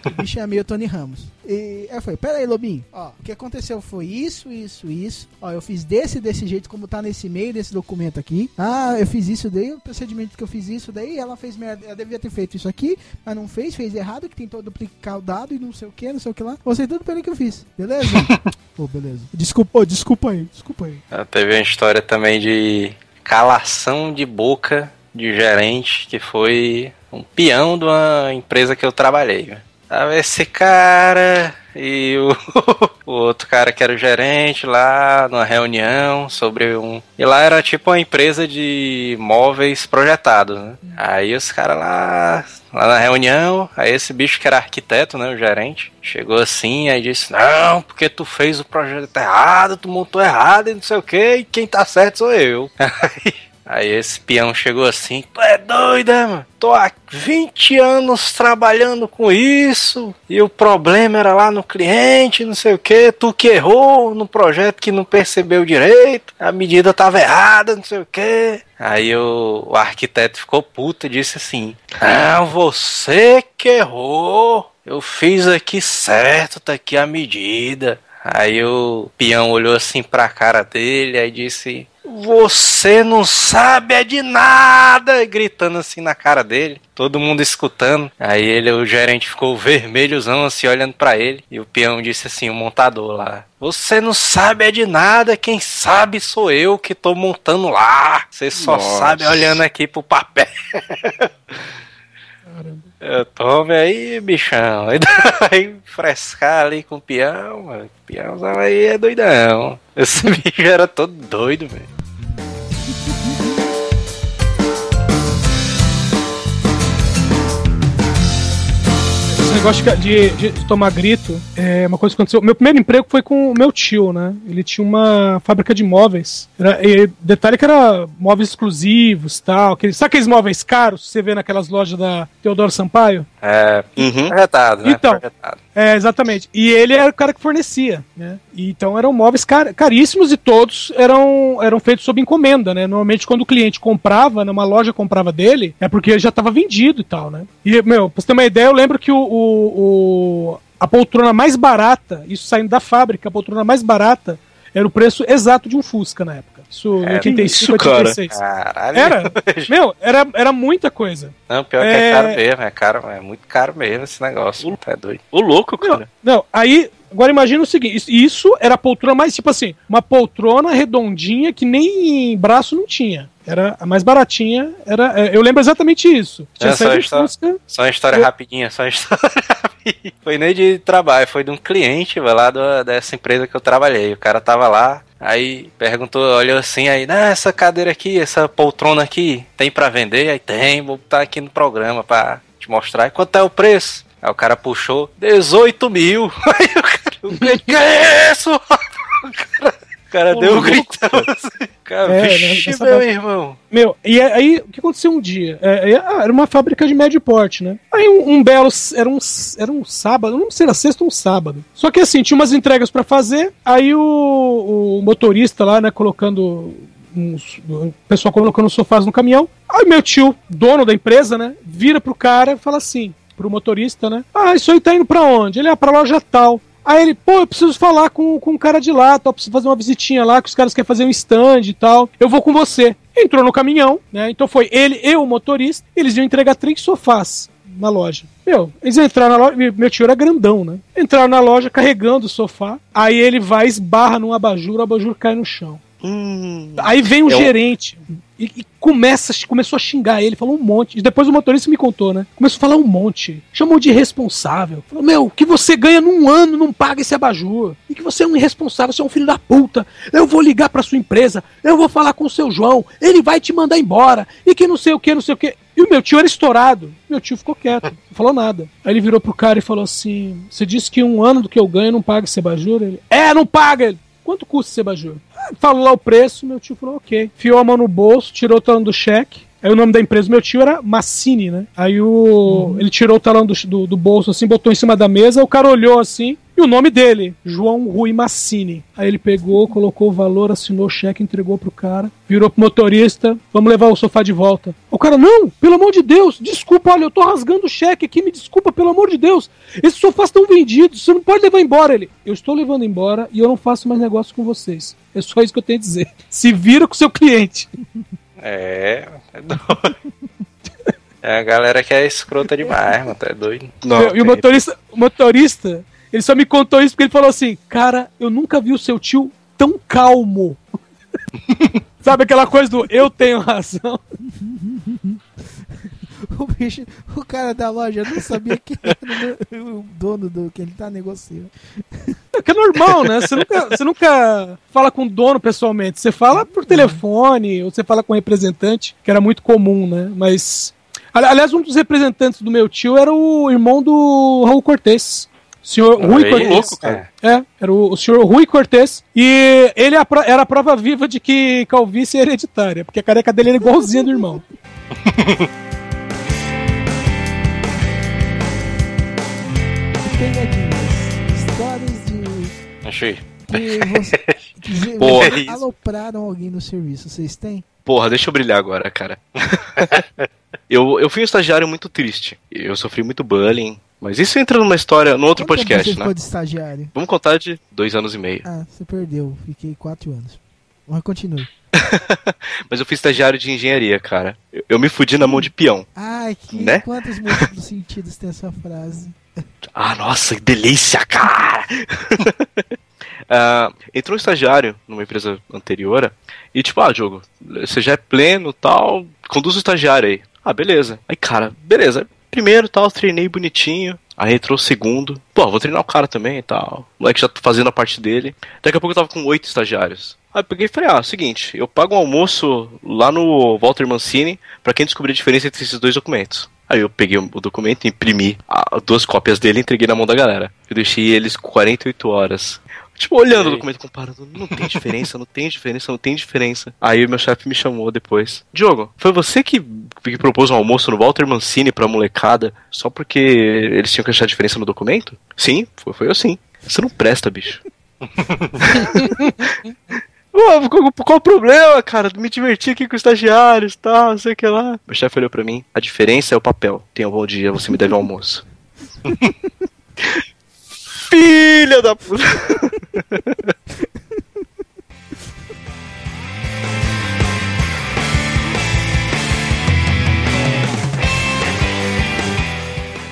S4: que o bicho é meio Tony Ramos. E aí eu falei, pera aí, Lobinho. Ó, o que aconteceu foi isso, isso, isso. Ó, eu fiz desse desse jeito, como tá nesse meio desse documento aqui. Ah, eu fiz isso daí, o procedimento que eu fiz isso daí, ela fez merda. Ela devia ter feito isso aqui, mas não fez, fez errado, que tentou duplicar o dado e não sei o que, não sei o que lá. Você tudo pelo que eu fiz, beleza? Pô, beleza. Desculpa, desculpa aí, desculpa aí.
S7: Ah, Teve uma história também de calação de boca de gerente que foi um peão de uma empresa que eu trabalhei. Tava esse cara e o, o outro cara que era o gerente lá numa reunião sobre um. E lá era tipo uma empresa de móveis projetados, né? Aí os caras lá, lá na reunião, aí esse bicho que era arquiteto, né? O gerente, chegou assim aí disse: Não, porque tu fez o projeto errado, tu montou errado e não sei o que, e quem tá certo sou eu. Aí, aí esse peão chegou assim: Tu é doido, é, mano? Tô há 20 anos trabalhando com isso e o problema era lá no cliente, não sei o que, tu que errou no projeto que não percebeu direito, a medida tava errada, não sei o que. Aí o, o arquiteto ficou puto e disse assim: Não, você que errou. Eu fiz aqui certo, tá aqui a medida. Aí o peão olhou assim pra cara dele e disse: Você não sabe é de nada! Gritando assim na cara dele, todo mundo escutando. Aí ele, o gerente ficou vermelhozão assim, olhando pra ele. E o peão disse assim: O montador lá: Você não sabe é de nada, quem sabe sou eu que tô montando lá. Você só
S6: Nossa.
S7: sabe olhando aqui pro papel. Eu, Tome aí, bichão. Aí vai frescar ali com o peão, mano. O peãozão aí é doidão. Esse bicho era todo doido, velho.
S5: Negócio de, de- de tomar grito é uma coisa que aconteceu. Meu primeiro emprego foi com o meu tio, né? Ele tinha uma fábrica de móveis. Era, e detalhe que era móveis exclusivos tal. Aqueles, sabe aqueles móveis caros que você vê naquelas lojas da Teodoro Sampaio?
S7: É,
S6: Uhum.
S7: projetado, né?
S5: Então.
S7: Projetado.
S5: É, exatamente. E ele era o cara que fornecia, né? E então eram móveis car- caríssimos e todos eram, eram feitos sob encomenda, né? Normalmente quando o cliente comprava, numa loja comprava dele, é porque já estava vendido e tal, né? E, meu, pra você ter uma ideia, eu lembro que o, o- o- a poltrona mais barata, isso saindo da fábrica, a poltrona mais barata era o preço exato de um Fusca na época. Isso em
S7: É,
S5: 85,
S6: isso, cara.
S5: 86.
S7: Caralho.
S5: Era? Meu, era, era muita coisa.
S7: Não, pior que
S5: É.
S7: é caro mesmo, é caro, é muito caro mesmo esse negócio. Tá doido.
S6: Ô, louco,
S5: Não,
S6: cara.
S5: não, aí, agora imagina o seguinte: isso- era a poltrona mais, tipo assim, uma poltrona redondinha que nem braço não tinha. Era a mais baratinha, era. é, Eu lembro exatamente isso. Tinha
S7: É, só
S5: de
S7: está-
S5: Fusca.
S7: Só uma história
S5: Eu-
S7: rapidinha, só uma história rapidinha. Foi nem de trabalho, foi de um cliente lá do- dessa empresa que eu trabalhei. O cara tava lá, aí perguntou, olhou assim, aí, né, essa cadeira aqui, essa poltrona aqui, tem pra vender? Aí tem, vou botar aqui no programa pra te mostrar. E quanto é o preço? Aí o cara puxou 18 mil. Aí o cara, o cliente, que é isso? O cara, o cara
S5: Ô,
S7: deu um gritão assim. Cara,
S5: É, né,
S7: vixe,
S5: nessa
S7: meu irmão.
S5: Meu, e aí, o que aconteceu um dia? É, é, ah, era uma fábrica de médio porte, né? Aí um, um belo. Era um, era um sábado, não lembro se era sexta ou um sábado. Só que assim, tinha umas entregas pra fazer, aí o, o motorista lá, né, colocando. Uns, o pessoal colocando sofás no caminhão. Aí meu tio, dono da empresa, né, vira pro cara e fala assim, pro motorista, né? Ah, isso aí tá indo pra onde? Ele é pra loja tal. Aí ele, pô, eu preciso falar com, com o cara de lá, tal, preciso fazer uma visitinha lá, que os caras querem fazer um stand e tal. Eu vou com você. Entrou no caminhão, né? Então foi ele e o motorista. Eles iam entregar três sofás na loja. Meu, eles entraram na loja. meu- tio era grandão, né? Entraram na loja carregando o sofá. Aí ele vai, esbarra num abajur, o abajur cai no chão.
S6: Hum.
S5: Aí vem o
S6: É um-
S5: gerente e, e começa, começou a xingar ele, falou um monte. E depois o motorista me contou, né? Começou a falar um monte. Chamou de irresponsável. Falou, meu, que você ganha num ano não paga esse abajur. E que você é um irresponsável, você é um filho da puta. Eu vou ligar pra sua empresa, eu vou falar com o seu João, ele vai te mandar embora. E que não sei o que, não sei o que. E o meu tio era estourado. Meu tio ficou quieto, não falou nada. Aí ele virou pro cara e falou assim: Você disse que um ano do que eu ganho não paga esse abajur? Ele, é, não paga. Ele, Quanto custa esse abajur? Falou lá o preço, meu tio falou, ok. Fiou a mão no bolso, tirou o talão do cheque. Aí o nome da empresa do meu tio era Massini, né? Aí o. Ele tirou o talão do, do, do bolso assim, botou em cima da mesa, o cara olhou assim, e o nome dele, João Rui Massini. Aí ele pegou, colocou o valor, assinou o cheque, entregou pro cara, virou pro motorista, vamos levar o sofá de volta. O cara, não, pelo amor de Deus, desculpa, olha, eu tô rasgando o cheque aqui, me desculpa, pelo amor de Deus. Esses sofás estão vendidos, você não pode levar embora ele. Eu estou levando embora e eu não faço mais negócio com vocês. É só isso que eu tenho a dizer. Se vira com o seu cliente.
S7: É, é doido. É a galera que é escrota demais, mano, tá doido.
S6: Não,
S5: e o motorista, o motorista, ele só me contou isso porque ele falou assim: Cara, eu nunca vi o seu tio tão calmo. Sabe aquela coisa do eu tenho razão?
S4: O bicho, o cara da loja não sabia quem era o dono do que ele tá negociando.
S5: Que é normal, né? Você nunca, você nunca fala com o dono pessoalmente. Você fala por telefone, ou você fala com o representante, que era muito comum, né? Mas. ali- Aliás, um dos representantes do meu tio era o irmão do Raul Cortez. O senhor Rui
S7: Aí,
S5: Cortez.
S6: louco, cara.
S5: É, era o, o senhor Rui Cortez. E ele é a era a prova viva de que calvície é hereditária, porque a careca dele era igualzinha do irmão.
S4: Pegadinhas. Histórias de
S7: Achei.
S4: que você
S6: Porra.
S4: alopraram alguém no serviço. Vocês têm?
S6: Porra, deixa eu brilhar agora, cara. eu, eu fui um estagiário muito triste. Eu sofri muito bullying. Mas isso entra numa história, no outro
S4: Quanto
S6: podcast,
S4: você
S6: né?
S4: ficou de estagiário?
S6: Vamos contar de dois anos e meio.
S4: Ah, você perdeu. Fiquei quatro anos. Mas continue.
S6: Mas eu fui estagiário de engenharia, cara. Eu, eu me fudi na mão de peão.
S4: Ai, que
S6: Né?
S4: quantos múltiplos sentidos tem essa frase?
S6: Ah, nossa, que delícia, cara! Ah, entrou um estagiário numa empresa anterior e tipo, ah, jogo, você já é pleno tal, conduz o estagiário aí. Ah, beleza. Aí, cara, beleza. primeiro tal, treinei bonitinho. Aí entrou o segundo. Pô, vou treinar o cara também e tal. O moleque já tá fazendo a parte dele. Daqui a pouco eu tava com oito estagiários. Aí eu peguei e falei, ah, seguinte, eu pago um almoço lá no Walter Mancini pra quem descobrir a diferença entre esses dois documentos. Aí eu peguei o documento, imprimi duas cópias dele e entreguei na mão da galera. Eu deixei eles 48 horas. Tipo, olhando o documento, comparando. Não tem diferença, não tem diferença, não tem diferença. Aí o meu chefe me chamou depois. Diogo, foi você que, que propôs um almoço no Walter Mancini pra molecada só porque eles tinham que achar diferença no documento? Sim, foi, foi eu sim. Você não presta, bicho. Pô, qual, qual o problema, cara? Me diverti aqui com os estagiários e tal, não sei o que lá. Meu chefe olhou pra mim. A diferença é o papel. Tenha um bom dia, você me deve um almoço. Filha da puta!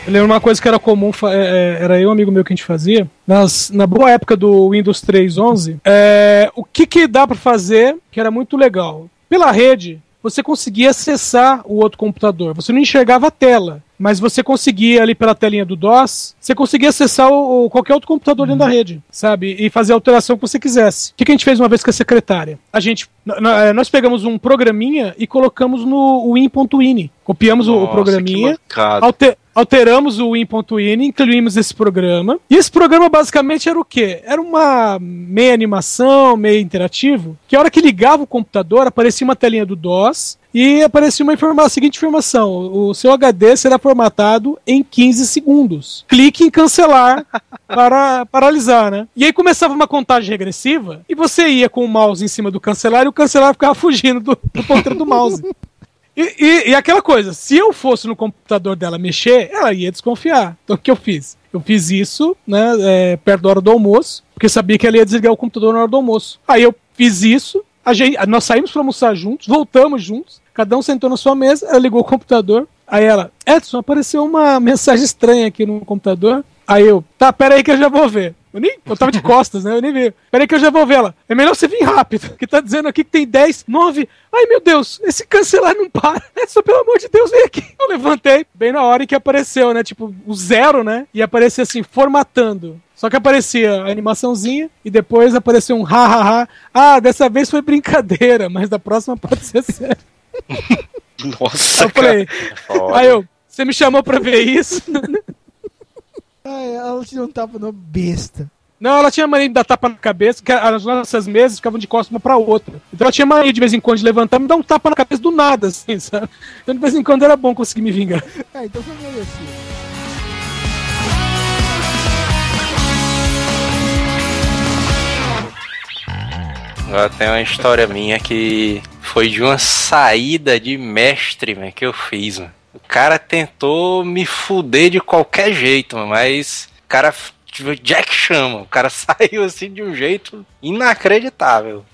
S5: Eu lembro uma coisa que era comum, é, é, era eu um amigo meu que a gente fazia. Nas, na boa época do Windows 3.11, é, o que, que dá pra fazer que era muito legal? Pela rede, você conseguia acessar o outro computador. Você não enxergava a tela, mas você conseguia ali pela telinha do DOS, você conseguia acessar o, o- qualquer outro computador dentro da rede, sabe? E fazer a alteração que você quisesse. O que, que a gente fez uma vez com a secretária? A gente, n- nós pegamos um programinha e colocamos no win.ini. Copiamos o- o
S6: Nossa,
S5: programinha. Alter- alteramos o win.ini, incluímos esse programa. E esse programa basicamente era o quê? Era uma meia animação, meio interativo, que a hora que ligava o computador, aparecia uma telinha do DOS e aparecia uma informa a seguinte informação: o seu HD será formatado em 15 segundos. Clique em cancelar para paralisar, né? E aí começava uma contagem regressiva e você ia com o mouse em cima do cancelar e o cancelar ficava fugindo do, do ponteiro do mouse. E, e- e aquela coisa, se eu fosse no computador dela mexer, ela ia desconfiar. Então o que eu fiz? Eu fiz isso, né, é, perto da hora do almoço, porque sabia que ela ia desligar o computador na hora do almoço. Aí eu fiz isso, a gente, nós saímos para almoçar juntos, voltamos juntos, cada um sentou na sua mesa, ela ligou o computador, aí ela, Edson, apareceu uma mensagem estranha aqui no computador. Aí eu, tá, pera aí que eu já vou ver. Eu, nem, eu tava de costas, né? Eu nem vi. Pera aí que eu já vou ver ela. É melhor você vir rápido, que tá dizendo aqui que tem 10, 9. Ai meu Deus, esse cancelar não para. É só pelo amor de Deus, vem aqui. Eu levantei, bem na hora em que apareceu, né? Tipo, o zero, né? E aparecia assim, formatando. Só que aparecia a animaçãozinha e depois apareceu um ha ha ha. Ah, dessa vez foi brincadeira, mas da próxima pode ser sério.
S6: Nossa,
S5: eu falei,
S7: Foda.
S5: aí eu, você me chamou pra ver isso?
S4: Ai, ela deu um tapa no besta.
S5: Não, ela tinha mania de dar tapa na cabeça, que as nossas mesas ficavam de costas uma pra outra. Então ela tinha mania de vez em quando de levantar e me dar um tapa na cabeça do nada, assim, sabe? Então de vez em quando era bom conseguir me vingar.
S4: Ah, então foi merecido.
S7: Agora tem uma história minha que foi de uma saída de mestre mano, que eu fiz. Mano. Cara tentou me fuder de qualquer jeito, mas o cara, tipo, Jack chama. O cara saiu assim de um jeito inacreditável.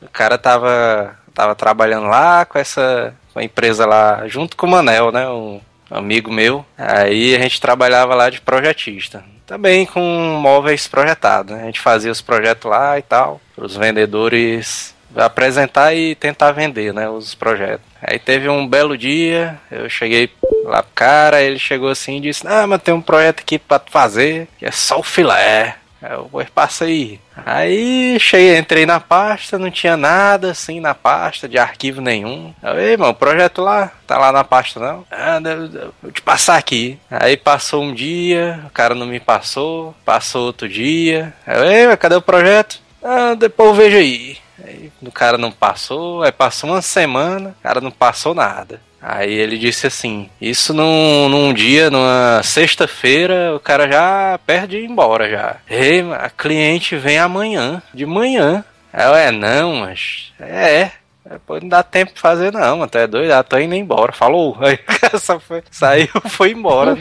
S7: O cara tava, tava trabalhando lá com essa com a empresa lá, junto com o Manel, né? Um amigo meu. Aí a gente trabalhava lá de projetista. Também com móveis projetados. Né? A gente fazia os projetos lá e tal, para os vendedores apresentar e tentar vender, né, os projetos. Aí teve um belo dia, eu cheguei lá pro cara, ele chegou assim e disse: "Ah, mas tem um projeto aqui para fazer, que é só o filé". Eu vou passa aí. Aí cheguei, entrei na pasta, não tinha nada assim na pasta, de arquivo nenhum. Eu, ei, mano, o projeto lá, tá lá na pasta não? Ah, vou te passar aqui. Aí passou um dia, o cara não me passou, passou outro dia. Eu, ei, cadê o projeto? Ah, depois eu vejo aí. Aí o cara não passou, aí passou uma semana, o cara não passou nada. Aí ele disse assim: Isso num, num dia, numa sexta-feira, o cara já perde ir embora já. Ei, a cliente vem amanhã, de manhã. Aí eu, é, não, mas. É, depois não dá tempo de fazer, não. Tu é doido, já tô indo embora. Falou. Aí foi, saiu, foi embora.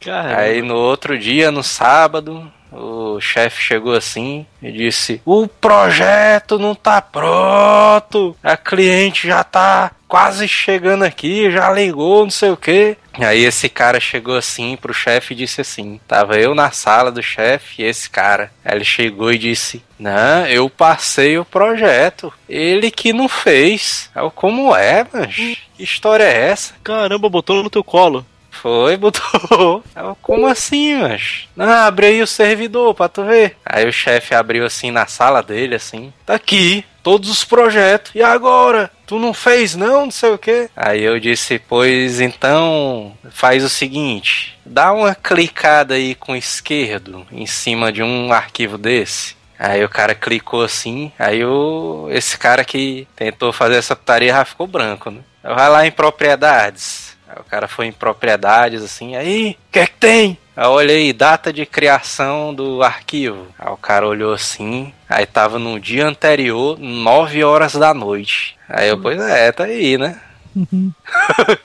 S6: Caramba.
S7: Aí no outro dia, no sábado, o chefe chegou assim e disse: O projeto não tá pronto, a cliente já tá quase chegando aqui, já ligou, não sei o que. Aí esse cara chegou assim pro chefe e disse assim: Tava eu na sala do chefe e esse cara. Aí ele chegou e disse: Não, eu passei o projeto. Ele que não fez. Eu, como é, mas? Que história é essa?
S6: Caramba, botou no teu colo.
S7: Foi, botou. Como assim, mas? Não, abre aí o servidor pra tu ver. Aí o chefe abriu assim na sala dele, assim. Tá aqui, todos os projetos. E agora? Tu não fez não, não sei o que. Aí eu disse, pois então faz o seguinte. Dá uma clicada aí com o esquerdo em cima de um arquivo desse. Aí o cara clicou assim, aí o, esse cara que tentou fazer essa putaria já ficou branco, né? Vai lá em propriedades. Aí o cara foi em propriedades assim, aí, o que é que tem? Aí eu olhei, data de criação do arquivo. Aí o cara olhou assim, aí tava no dia anterior, 9 horas da noite. Aí eu, pois é, tá aí, né?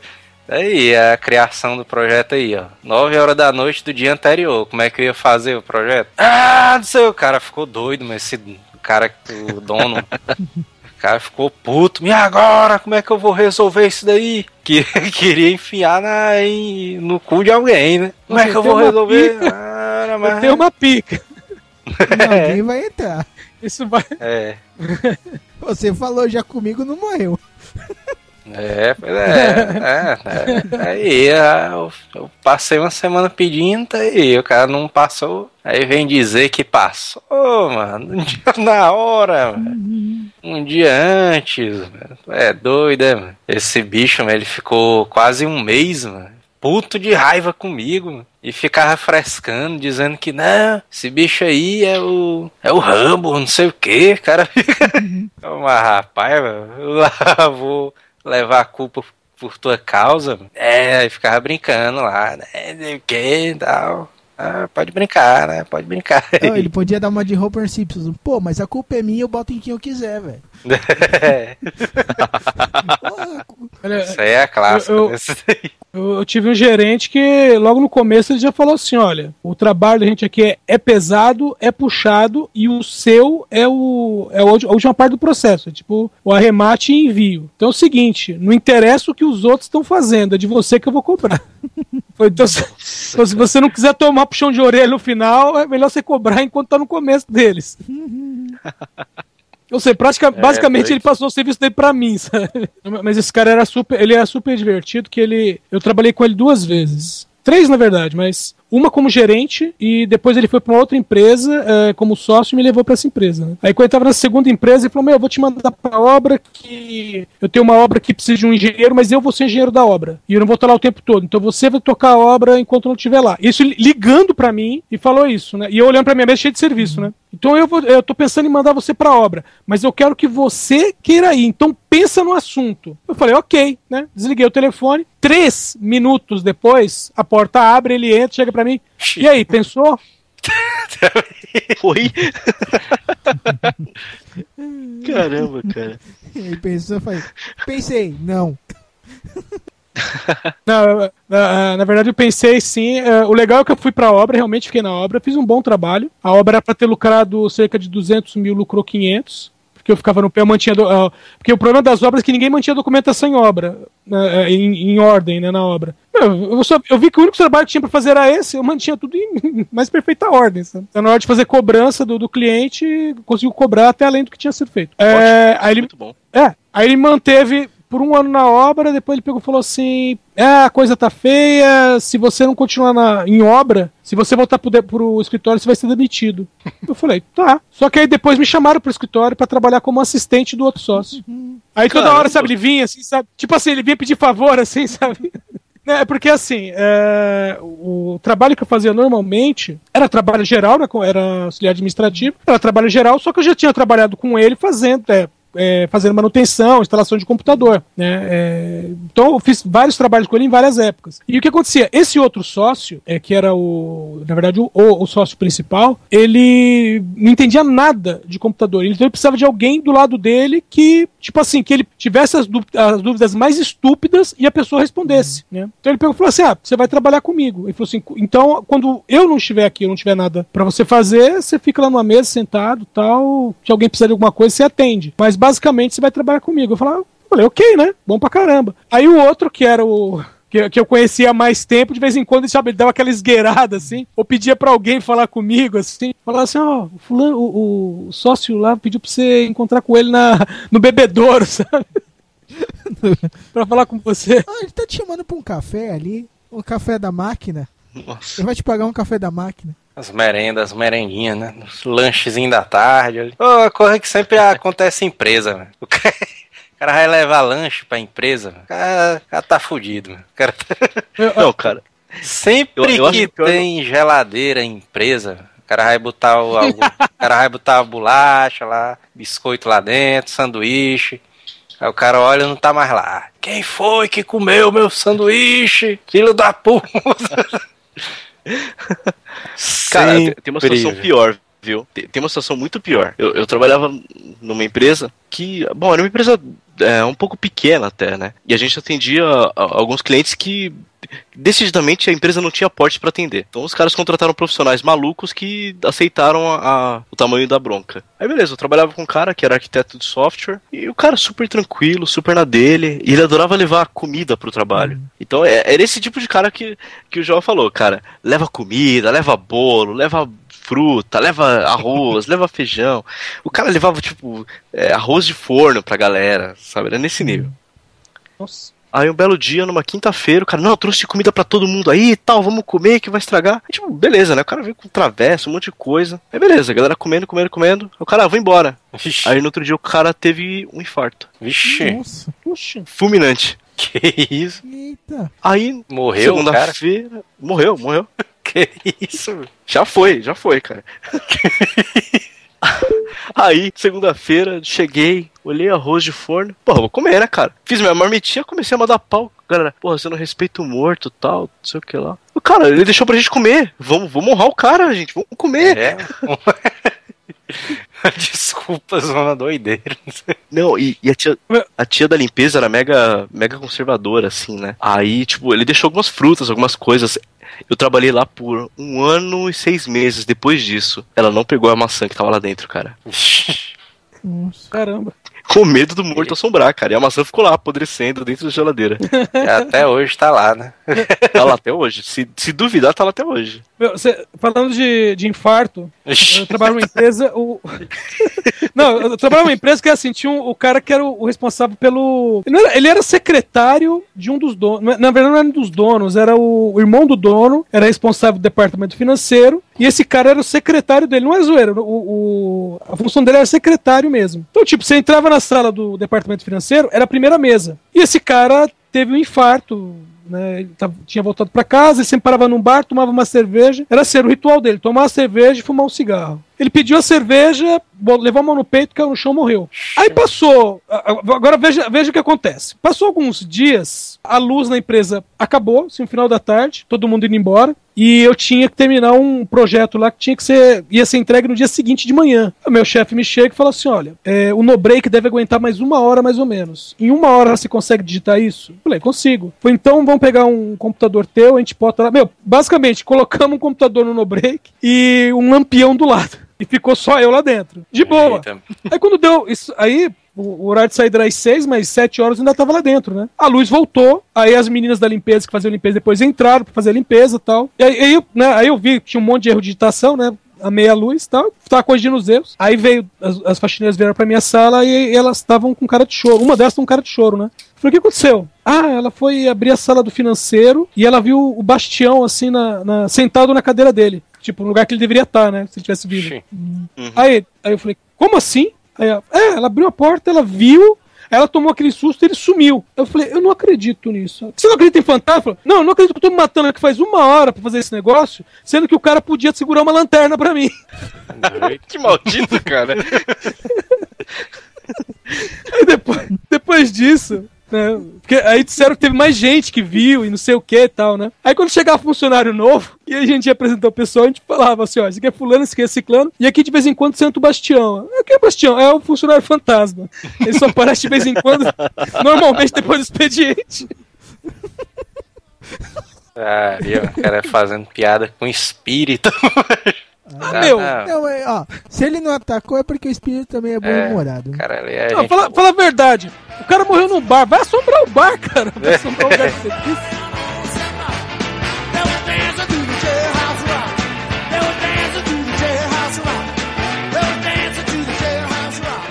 S7: Tá aí, a criação do projeto aí, ó. 9 horas da noite do dia anterior. Como é que eu ia fazer o projeto? Ah, não sei, o cara ficou doido, mas esse cara, o dono, cara ficou puto. E agora, como é que eu vou resolver isso daí? Que queria enfiar na, em- no cu de alguém, né? Como é
S5: Você
S7: que eu vou resolver? Ah,
S5: Eu
S7: mas...
S5: tenho uma pica.
S4: Alguém vai entrar.
S5: Isso vai.
S7: É,
S4: Você falou já comigo, não morreu.
S7: É, é, é, é. Aí eu, eu passei uma semana pedindo, tá aí, o cara não passou. Aí vem dizer que passou, mano, um dia na hora, mano. Um dia antes, mano. É doido, é, mano. Esse bicho, mano, ele ficou quase um mês, mano. Puto de raiva comigo, mano. E ficava frescando, dizendo que não, esse bicho aí é o. é o Rambo, não sei o que, cara. fica- Mas rapaz, mano, eu lá vou levar a culpa por tua causa. É, ficava brincando lá, né? O que tal. Ah, pode brincar, né? Pode brincar.
S4: Não, ele podia dar uma de Homer Simpson. Pô, mas a culpa é minha, eu boto em quem eu quiser, velho.
S7: É, Isso aí é a clássica.
S5: Eu- eu-. Eu, tive um gerente que logo no começo ele já falou assim: olha, o trabalho da gente aqui é, é pesado, é puxado e o seu é, o, é a última parte do processo, é tipo o arremate e envio. Então é o seguinte: não interessa o que os outros estão fazendo, é de você que eu vou cobrar. Então, se, então, se você não quiser tomar puxão de orelha no final, é melhor você cobrar enquanto tá no começo deles. Eu sei, pratica, basicamente ele passou o serviço dele pra mim, sabe? Mas esse cara era super, ele era super divertido, que ele, eu trabalhei com ele duas vezes. Três, na verdade, mas uma como gerente e depois ele foi pra uma outra empresa eh, como sócio e me levou pra essa empresa. né? Aí quando ele tava na segunda empresa, ele falou: Meu, eu vou te mandar pra obra que eu tenho uma obra que precisa de um engenheiro, mas eu vou ser engenheiro da obra. E eu não vou estar lá o tempo todo. Então você vai tocar a obra enquanto eu não estiver lá. Isso ligando pra mim e falou isso, né? E eu olhando pra minha mesa cheia de serviço, né? Então eu, vou, eu tô pensando em mandar você pra obra, mas eu quero que você queira ir. Então pensa no assunto. Eu falei, ok, né? Desliguei o telefone. Três minutos depois, a porta abre, ele entra, chega pra mim. E aí, pensou?
S6: Foi? Caramba, cara.
S4: Ele pensou e falei, pensei, não.
S5: Não, na, na verdade eu pensei sim. eh, o legal é que eu fui pra obra, realmente fiquei na obra, fiz um bom trabalho. A obra era pra ter lucrado cerca de 200 mil, lucrou 500. Porque eu ficava no pé, eu mantinha. do- ah, porque o problema das obras é que ninguém mantinha documentação em obra, né, eh, em, em ordem, né, na obra. Eu, eu, só- eu vi que o único trabalho que tinha pra fazer era esse, eu mantinha tudo em mais perfeita ordem. Sabe? Então, na hora de fazer cobrança do, do cliente, conseguiu cobrar até além do que tinha sido feito. Eh, aí ele,
S6: Muito bom.
S5: é, aí ele manteve por um ano na obra, depois ele pegou e falou assim: É, a coisa tá feia, se você não continuar na, em obra, se você voltar pro, de- pro escritório, você vai ser demitido. Eu falei, tá. Só que aí depois me chamaram pro escritório pra trabalhar como assistente do outro sócio. Aí toda
S6: Caramba.
S5: hora, sabe, ele vinha assim, sabe? Tipo assim, ele vinha pedir favor, assim, sabe? É, porque assim, é, o trabalho que eu fazia normalmente era trabalho geral, né, era auxiliar administrativo, era trabalho geral, só que eu já tinha trabalhado com ele fazendo, é, é, fazendo manutenção, instalação de computador, né? é, então eu fiz vários trabalhos com ele em várias épocas. E o que acontecia? Esse outro sócio, é, que era o, na verdade, o, o sócio principal, ele não entendia nada de computador. Então ele precisava de alguém do lado dele que, tipo assim, que ele tivesse as, as dúvidas mais estúpidas e a pessoa respondesse, né? Então ele pegou e falou assim: ah, você vai trabalhar comigo. Ele falou assim: então, quando eu não estiver aqui, eu não tiver nada pra você fazer, você fica lá numa mesa sentado tal. Se alguém precisar de alguma coisa, você atende. Mas basicamente você vai trabalhar comigo. Eu falei, ah, falei, ok, né? Bom pra caramba. Aí o outro, que era o. Que, que eu conhecia há mais tempo, de vez em quando, sabe, ele dava aquela esgueirada, assim, ou pedia pra alguém falar comigo, assim, falava assim, ó, o fulano, o, o sócio lá pediu pra você encontrar com ele na, no bebedouro, sabe? pra falar com você.
S4: Ah, ele tá te chamando pra um café ali. o café da máquina.
S6: Nossa.
S4: Ele vai te pagar um café da máquina.
S7: As merendas, as merendinhas, né? Os lanchezinhos da tarde ali. A coisa que sempre acontece em empresa, velho. O cara, o cara vai levar lanche pra empresa, o cara, o cara tá fudido, velho. O cara tá-
S6: Não, cara.
S7: Sempre
S6: Eu- eu
S7: que
S6: que eu-
S7: tem geladeira em empresa, o cara vai botar o, algo- o cara vai botar a bolacha lá, biscoito lá dentro, sanduíche. Aí o cara olha e não tá mais lá. Quem foi que comeu meu sanduíche? Filho da puta!
S6: Cara, tem, tem uma situação pior, viu? Tem, tem uma situação muito pior. Eu, eu trabalhava numa empresa que, bom, era uma empresa é, um pouco pequena até, né? E a gente atendia a- a- alguns clientes que decididamente a empresa não tinha porte para atender. Então os caras contrataram profissionais malucos que aceitaram a, a- o tamanho da bronca. Aí beleza, eu trabalhava com um cara que era arquiteto de software e o cara super tranquilo, super na dele, e ele adorava levar comida pro trabalho. Então é, era esse tipo de cara que, que o João falou, cara, leva comida, leva bolo, leva fruta, leva arroz, leva feijão. O cara levava, tipo, é, arroz de forno pra galera, sabe? Era nesse nível.
S5: Nossa.
S6: Aí um belo dia, numa quinta-feira, o cara, não, eu trouxe comida pra todo mundo aí e tal, vamos comer que vai estragar. E, tipo, beleza, né? O cara veio com travessa, um monte de coisa. Aí beleza, a galera comendo, comendo, comendo. Aí O cara, ah, vou embora.
S7: Vixe,
S6: Aí no outro dia o cara teve um infarto.
S7: vixe,
S4: Nossa.
S5: Puxa.
S6: Fulminante.
S7: que isso?
S4: Eita.
S6: Aí,
S7: Morreu
S6: segunda-feira. Morreu, morreu.
S7: Que isso?
S6: Já foi, já foi, cara. Aí, segunda-feira, cheguei, olhei arroz de forno. Porra, vou comer, né, cara? Fiz minha marmitinha, comecei a mandar pau. Galera, porra, você não respeita o morto tal, não sei o que lá. O cara, ele deixou pra gente comer. Vamos, vamos honrar o cara, gente. Vamos comer.
S7: É. Desculpa, zona doideira.
S6: Não, e, e a, tia, a tia da limpeza era mega, mega conservadora, assim, né? Aí, tipo, ele deixou algumas frutas, algumas coisas. Eu trabalhei lá por um ano e seis meses depois disso. Ela não pegou a maçã que tava lá dentro, cara.
S4: Nossa.
S5: Caramba.
S6: Com medo do morto assombrar, cara. E a maçã ficou lá, apodrecendo dentro da geladeira.
S7: Até hoje tá lá, né?
S6: Tá lá até hoje. Se, se duvidar, tá lá até hoje.
S5: Meu, cê- falando de, de infarto, eu trabalho numa empresa. O... não, eu trabalho numa empresa que assim, tinha um- o cara que era o, o responsável pelo. Ele era, ele era secretário de um dos donos. Na verdade, não era um dos donos, era o, o irmão do dono, era responsável do departamento financeiro. E esse cara era o secretário dele, não é zoeira. O, o- a função dele era secretário mesmo. Então, tipo, você entrava na sala do departamento financeiro, era a primeira mesa. E esse cara teve um infarto né? Ele tinha voltado pra casa, ele sempre parava num bar, tomava uma cerveja. Era ser o ritual dele, tomar uma cerveja e fumar um cigarro. Ele pediu a cerveja, levou a mão no peito, caiu no chão morreu. Aí passou. Agora veja, veja o que acontece. Passou alguns dias, a luz na empresa acabou, assim, no final da tarde, todo mundo indo embora. E eu tinha que terminar um projeto lá que tinha que ser. ia ser entregue no dia seguinte de manhã. O meu chefe me chega e fala assim: olha, é, o no break deve aguentar mais uma hora mais ou menos. Em uma hora você consegue digitar isso? Eu falei, consigo. Falei, então vamos pegar um computador teu, a gente bota lá. Meu, basicamente, colocamos um computador no no break e um lampião do lado. E ficou só eu lá dentro. De boa.
S7: Eita.
S5: Aí quando deu isso, aí o horário de saída era às seis, mas sete horas eu ainda tava lá dentro, né? A luz voltou, aí as meninas da limpeza que faziam limpeza depois entraram pra fazer a limpeza e tal. E aí, aí, eu, né, aí eu vi que tinha um monte de erro de digitação, né? A meia luz e tal, tava corrigindo os erros. Aí veio, as, as faxineiras vieram pra minha sala e, elas estavam com cara de choro. Uma delas com cara de choro, né? Falei, o que aconteceu? Ah, ela foi abrir a sala do financeiro e ela viu o Bastião, assim, na, na- sentado na cadeira dele. Tipo, no lugar que ele deveria estar, né? Se ele tivesse vivo.
S7: Ixi.
S5: Aí, aí eu falei, como assim? Aí ela, é, ela abriu a porta, ela viu, ela tomou aquele susto e ele sumiu. Eu falei, eu não acredito nisso. Você não acredita em fantasma? Falei, não, eu não acredito que eu tô me matando aqui faz uma hora pra fazer esse negócio, sendo que o cara podia segurar uma lanterna pra mim.
S6: Que maldito, cara.
S5: Aí depois, depois disso, né? Porque aí disseram que teve mais gente que viu e não sei o que e tal, né? Aí quando chegava funcionário novo, e a gente ia apresentar o pessoal, a gente falava assim, ó, esse aqui é fulano, esse aqui é ciclano, e aqui de vez em quando senta o Bastião. O que é o Bastião? É o funcionário fantasma. Ele só aparece de vez em quando, normalmente depois do expediente.
S7: Ah, viu? O cara fazendo piada com espírito.
S5: Ah, meu,
S7: não.
S4: Não, é, ó, se ele não atacou é porque o espírito também é bom
S7: É.
S4: humorado.
S7: Cara, ele é
S5: Não,
S7: gente
S5: fala, fala a verdade. O cara morreu num bar. Vai assombrar o bar, cara. Vai assombrar o lugar quis.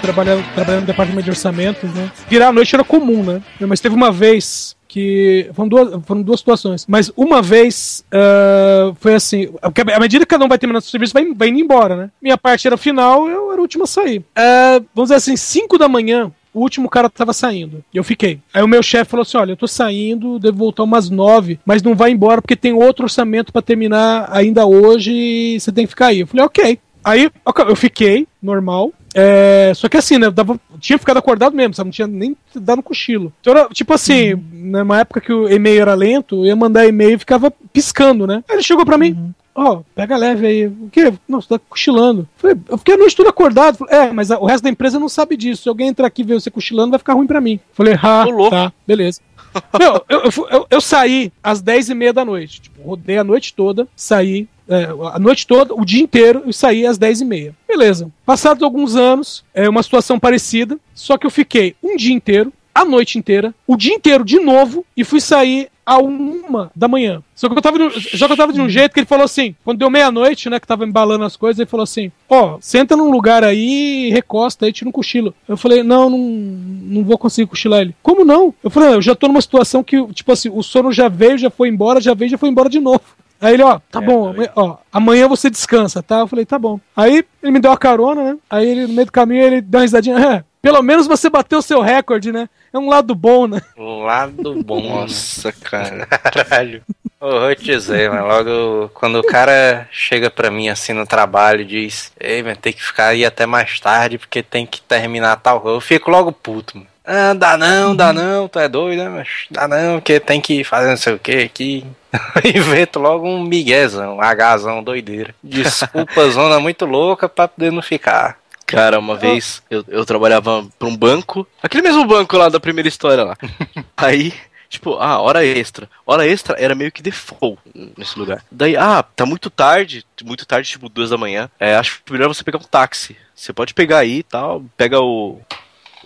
S5: Trabalhando, trabalhando no departamento de orçamentos, né? Virar a noite era comum, né? Mas teve uma vez que foram duas, foram duas situações. Mas uma vez ah, foi assim, à medida que cada um vai terminando o serviço, vai, vai indo embora, né? Minha parte era final, eu era o último a sair. Ah, vamos dizer assim, 5 da manhã, o último cara tava saindo. Eu fiquei. Aí o meu chefe falou assim: olha, eu tô saindo, devo voltar umas nove, mas não vai embora porque tem outro orçamento pra terminar ainda hoje e você tem que ficar aí. Eu falei, ok. Aí eu fiquei, normal. É, só que assim, né? Dava, tinha ficado acordado mesmo, sabe? Não tinha nem dado um cochilo. Então era, tipo assim, numa época que o e-mail era lento, eu ia mandar e-mail e ficava piscando, né? Aí ele chegou pra mim, ó, pega leve aí. O quê? Não, você tá cochilando. Falei, eu fiquei a noite toda acordado. Falei, é, mas a- o resto da empresa não sabe disso. Se alguém entrar aqui e ver você cochilando, vai ficar ruim pra mim. Falei, ah, tá, beleza. Meu, eu, eu, eu- eu saí às 10 e meia da noite. Tipo, rodei a noite toda, saí. É, a noite toda, o dia inteiro, eu saí às 10 e meia. Beleza. Passados alguns anos, é uma situação parecida, só que eu fiquei um dia inteiro, a noite inteira, o dia inteiro de novo, e fui sair a uma da manhã. Só que eu tava, só que eu tava de um jeito que ele falou assim, quando deu meia-noite, né, que tava embalando as coisas, ele falou assim, ó, senta num lugar aí, recosta aí, tira um cochilo. Eu falei, não, não, não vou conseguir cochilar ele. Como não? Eu falei, "Ah, eu já tô numa situação que, tipo assim, o sono já veio, já foi embora, já veio, já foi embora de novo. Aí ele, ó, tá bom, amanhã, ó, amanhã você descansa, tá? Eu falei, tá bom. Aí ele me deu a carona, né? Aí ele, no meio do caminho, ele deu uma risadinha, é, pelo menos você bateu o seu recorde, né? É um lado bom, né?
S7: Lado bom, né?
S6: Nossa, cara.
S7: Caralho. Ô, vou te dizer, mas logo quando o cara chega pra mim assim no trabalho e diz, ei, vai ter que ficar aí até mais tarde porque tem que terminar tal coisa, eu fico logo puto, mano. Ah, dá não, dá não, tu é doido, né? Mas dá não, porque tem que fazer não sei o que aqui. Invento logo um miguezão, um agazão doideira. Desculpa, zona muito louca pra poder não ficar.
S6: Cara, uma vez eu, eu trabalhava pra um banco, aquele mesmo banco lá da primeira história lá. Aí, tipo, ah, hora extra. Hora extra era meio que default nesse lugar. Daí, ah, tá muito tarde, muito tarde, tipo duas da manhã. É, acho melhor você pegar um táxi. Você pode pegar aí e tal, pega o,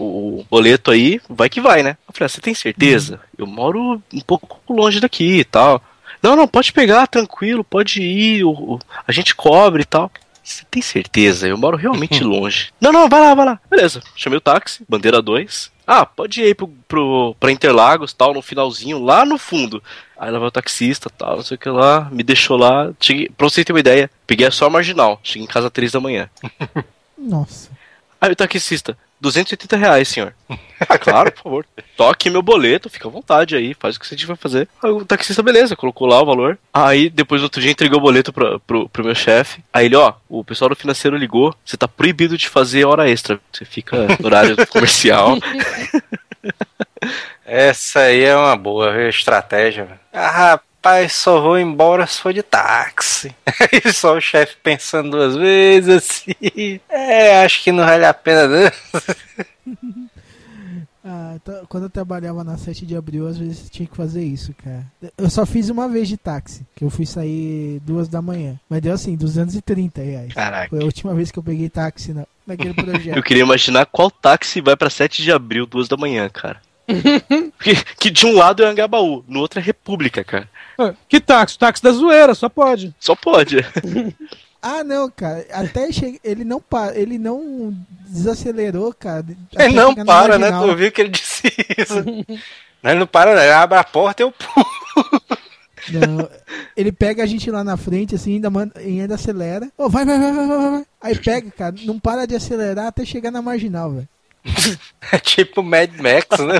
S6: o boleto aí, vai que vai, né? Eu falei, ah, você tem certeza? Eu moro um pouco longe daqui e tal. Não, não, pode pegar, tranquilo, pode ir, o, a gente cobre e tal. Você tem certeza? Eu moro realmente longe. Não, não, vai lá, vai lá. Beleza, chamei o táxi, bandeira 2. Ah, pode ir aí pro, pro, pra Interlagos, tal, no finalzinho, lá no fundo. Aí lá vai o taxista, tal, não sei o que lá, me deixou lá. Cheguei, pra você ter uma ideia, peguei só a marginal. Cheguei em casa às 3 da manhã.
S4: Nossa.
S6: Aí o taxista, 280 reais, senhor. Ah, claro, por favor. Toque meu boleto, fica à vontade aí, faz o que você tiver fazer. Aí o taxista, beleza, colocou lá o valor. Aí depois no outro dia entreguei o boleto pra, pro, pro meu chefe. Aí ele, ó, o pessoal do financeiro ligou, você tá proibido de fazer hora extra. Você fica no horário comercial.
S7: Essa aí é uma boa estratégia. velho. Ah, rapaz, só vou embora se for de táxi. Aí só o chefe pensando duas vezes assim. É, acho que não vale a pena não.
S4: Ah, tá- quando eu trabalhava na 7 de abril, às vezes tinha que fazer isso, cara. Eu só fiz uma vez de táxi, que eu fui sair duas da manhã. Mas deu assim, 230 reais.
S6: Caraca.
S4: Foi a última vez que eu peguei táxi na, naquele projeto.
S6: Eu queria imaginar qual táxi vai pra 7 de abril, duas da manhã, cara. que, que de um lado é Angabaú, no outro é República, cara.
S5: Ah, Que táxi? Táxi da zoeira, só pode.
S6: Só pode.
S4: Ah, não, cara. Até cheguei, ele não pa, ele não desacelerou, cara.
S7: Ele não para, né? Tu viu que ele disse isso. Não, ele não para. Ele abre a porta e eu pulo.
S4: Não, ele pega a gente lá na frente, assim, ainda, manda, e ainda acelera. Vai, vai, vai, vai, vai, vai. Aí pega, cara, não para de acelerar até chegar na marginal, velho.
S7: É tipo Mad Max, né?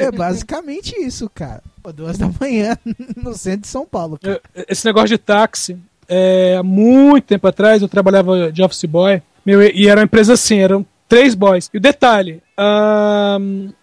S4: É basicamente isso, cara. Pô, duas da manhã no centro de São Paulo, cara.
S5: Eu- Esse negócio de táxi, é, há muito tempo atrás eu trabalhava de office boy, meu, e era uma empresa assim, eram três boys. E o detalhe,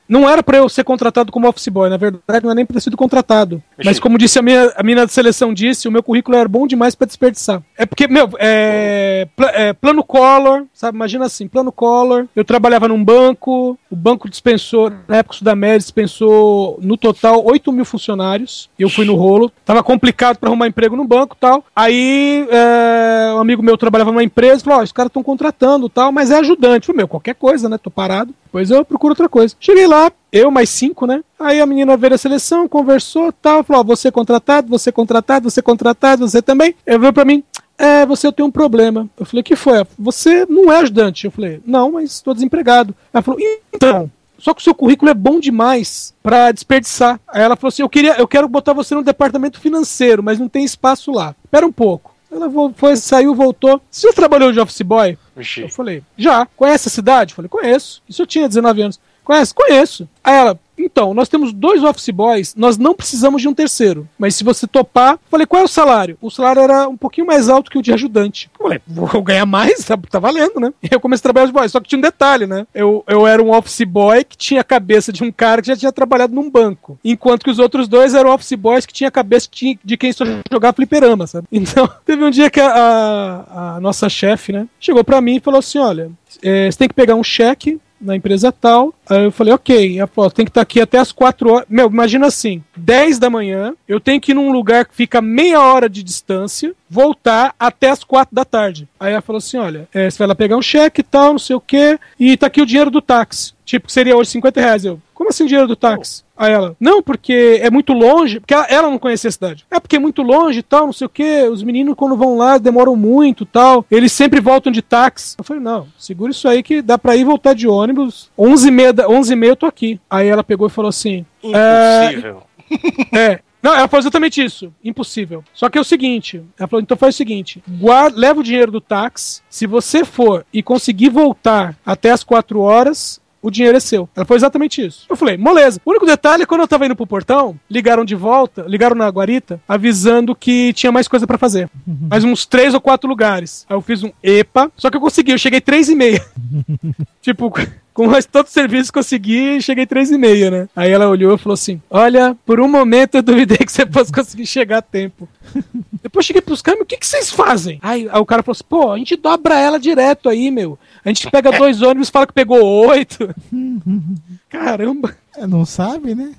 S5: não era pra eu ser contratado como office boy, na verdade não é nem pra ter sido contratado. Mas como disse a minha a mina de seleção disse, o meu currículo era bom demais pra desperdiçar. É porque, meu, é, pla- é, plano color, sabe? Imagina assim, plano color. Eu trabalhava num banco, o banco dispensou, na época o Sudamérica dispensou no total 8 mil funcionários. Eu fui no rolo. Tava complicado pra arrumar emprego no banco e tal. Aí é, um amigo meu trabalhava numa empresa falou: Ó, os caras estão contratando e tal, mas é ajudante. Eu falei, meu, qualquer coisa, né? Tô parado. Eu procuro outra coisa. Cheguei lá, eu mais cinco, né? Aí a menina veio a seleção, conversou tal, falou: ó, você contratado, você contratado, você contratado, você também. Ele veio pra mim. É, você tem um problema. Eu falei, que foi? Ela Você não é ajudante. Eu falei, não, mas estou desempregado. Ela falou, então, só que o seu currículo é bom demais pra desperdiçar. Aí ela falou assim: eu, queria, eu quero botar você no departamento financeiro, mas não tem espaço lá. Espera um pouco. Ela foi, saiu, voltou. Você já trabalhou de office boy?
S7: Vixe.
S5: Eu falei, já. Conhece a cidade? Eu falei, conheço. Isso eu tinha 19 anos. Conhece? Conheço. Aí ela, então, nós temos dois office boys, nós não precisamos de um terceiro. Mas se você topar, falei, qual é o salário? O salário era um pouquinho mais alto que o de ajudante. Eu falei, vou ganhar mais? Tá, tá valendo, né? E eu comecei a trabalhar de boy, só que tinha um detalhe, né? Eu, eu era um office boy que tinha a cabeça de um cara que já tinha trabalhado num banco. Enquanto que os outros dois eram office boys que tinha a cabeça de quem só jogava fliperama, sabe? Então, teve um dia que a, a- a nossa chefe, né, chegou pra mim e falou assim: olha, é, você tem que pegar um cheque na empresa tal. Aí eu falei, ok. Falou, tem que estar aqui até as 4 horas. Meu, imagina assim: 10 da manhã, eu tenho que ir num lugar que fica meia hora de distância, voltar até as 4 da tarde. Aí ela falou assim: olha, é, você vai lá pegar um cheque e tal, não sei o quê, e tá aqui o dinheiro do táxi. Tipo, seria hoje 50 reais. Eu, como assim o dinheiro do táxi? Aí ela, não, porque é muito longe, porque ela, não conhecia a cidade. É porque é muito longe e tal, não sei o quê. Os meninos, quando vão lá, demoram muito e tal. Eles sempre voltam de táxi. Eu falei, não, segura isso aí que dá pra ir e voltar de ônibus. 11h30, da- 11h30 eu tô aqui. Aí ela pegou e falou assim:
S7: Impossível.
S5: é. Não, ela falou exatamente isso. Impossível. Só que é o seguinte: ela falou, então faz o seguinte: guarda, leva o dinheiro do táxi. Se você for e conseguir voltar até as 4 horas. O dinheiro é seu. Ela falou exatamente isso. Eu falei, moleza. O único detalhe é quando eu tava indo pro portão, ligaram de volta, ligaram na guarita, avisando que tinha mais coisa pra fazer. Mais uns três ou quatro lugares. Aí eu fiz um EPA, só que eu consegui, eu cheguei três e meia. tipo, com o resto do serviço consegui cheguei três e meia, né? Aí ela olhou e falou assim: Olha, por um momento eu duvidei que você fosse conseguir chegar a tempo. Depois cheguei pros caras, o que, que vocês fazem? Aí, aí o cara falou assim: pô, a gente dobra ela direto aí, meu. A gente pega dois ônibus fala que pegou oito. Caramba.
S4: É, não sabe, né?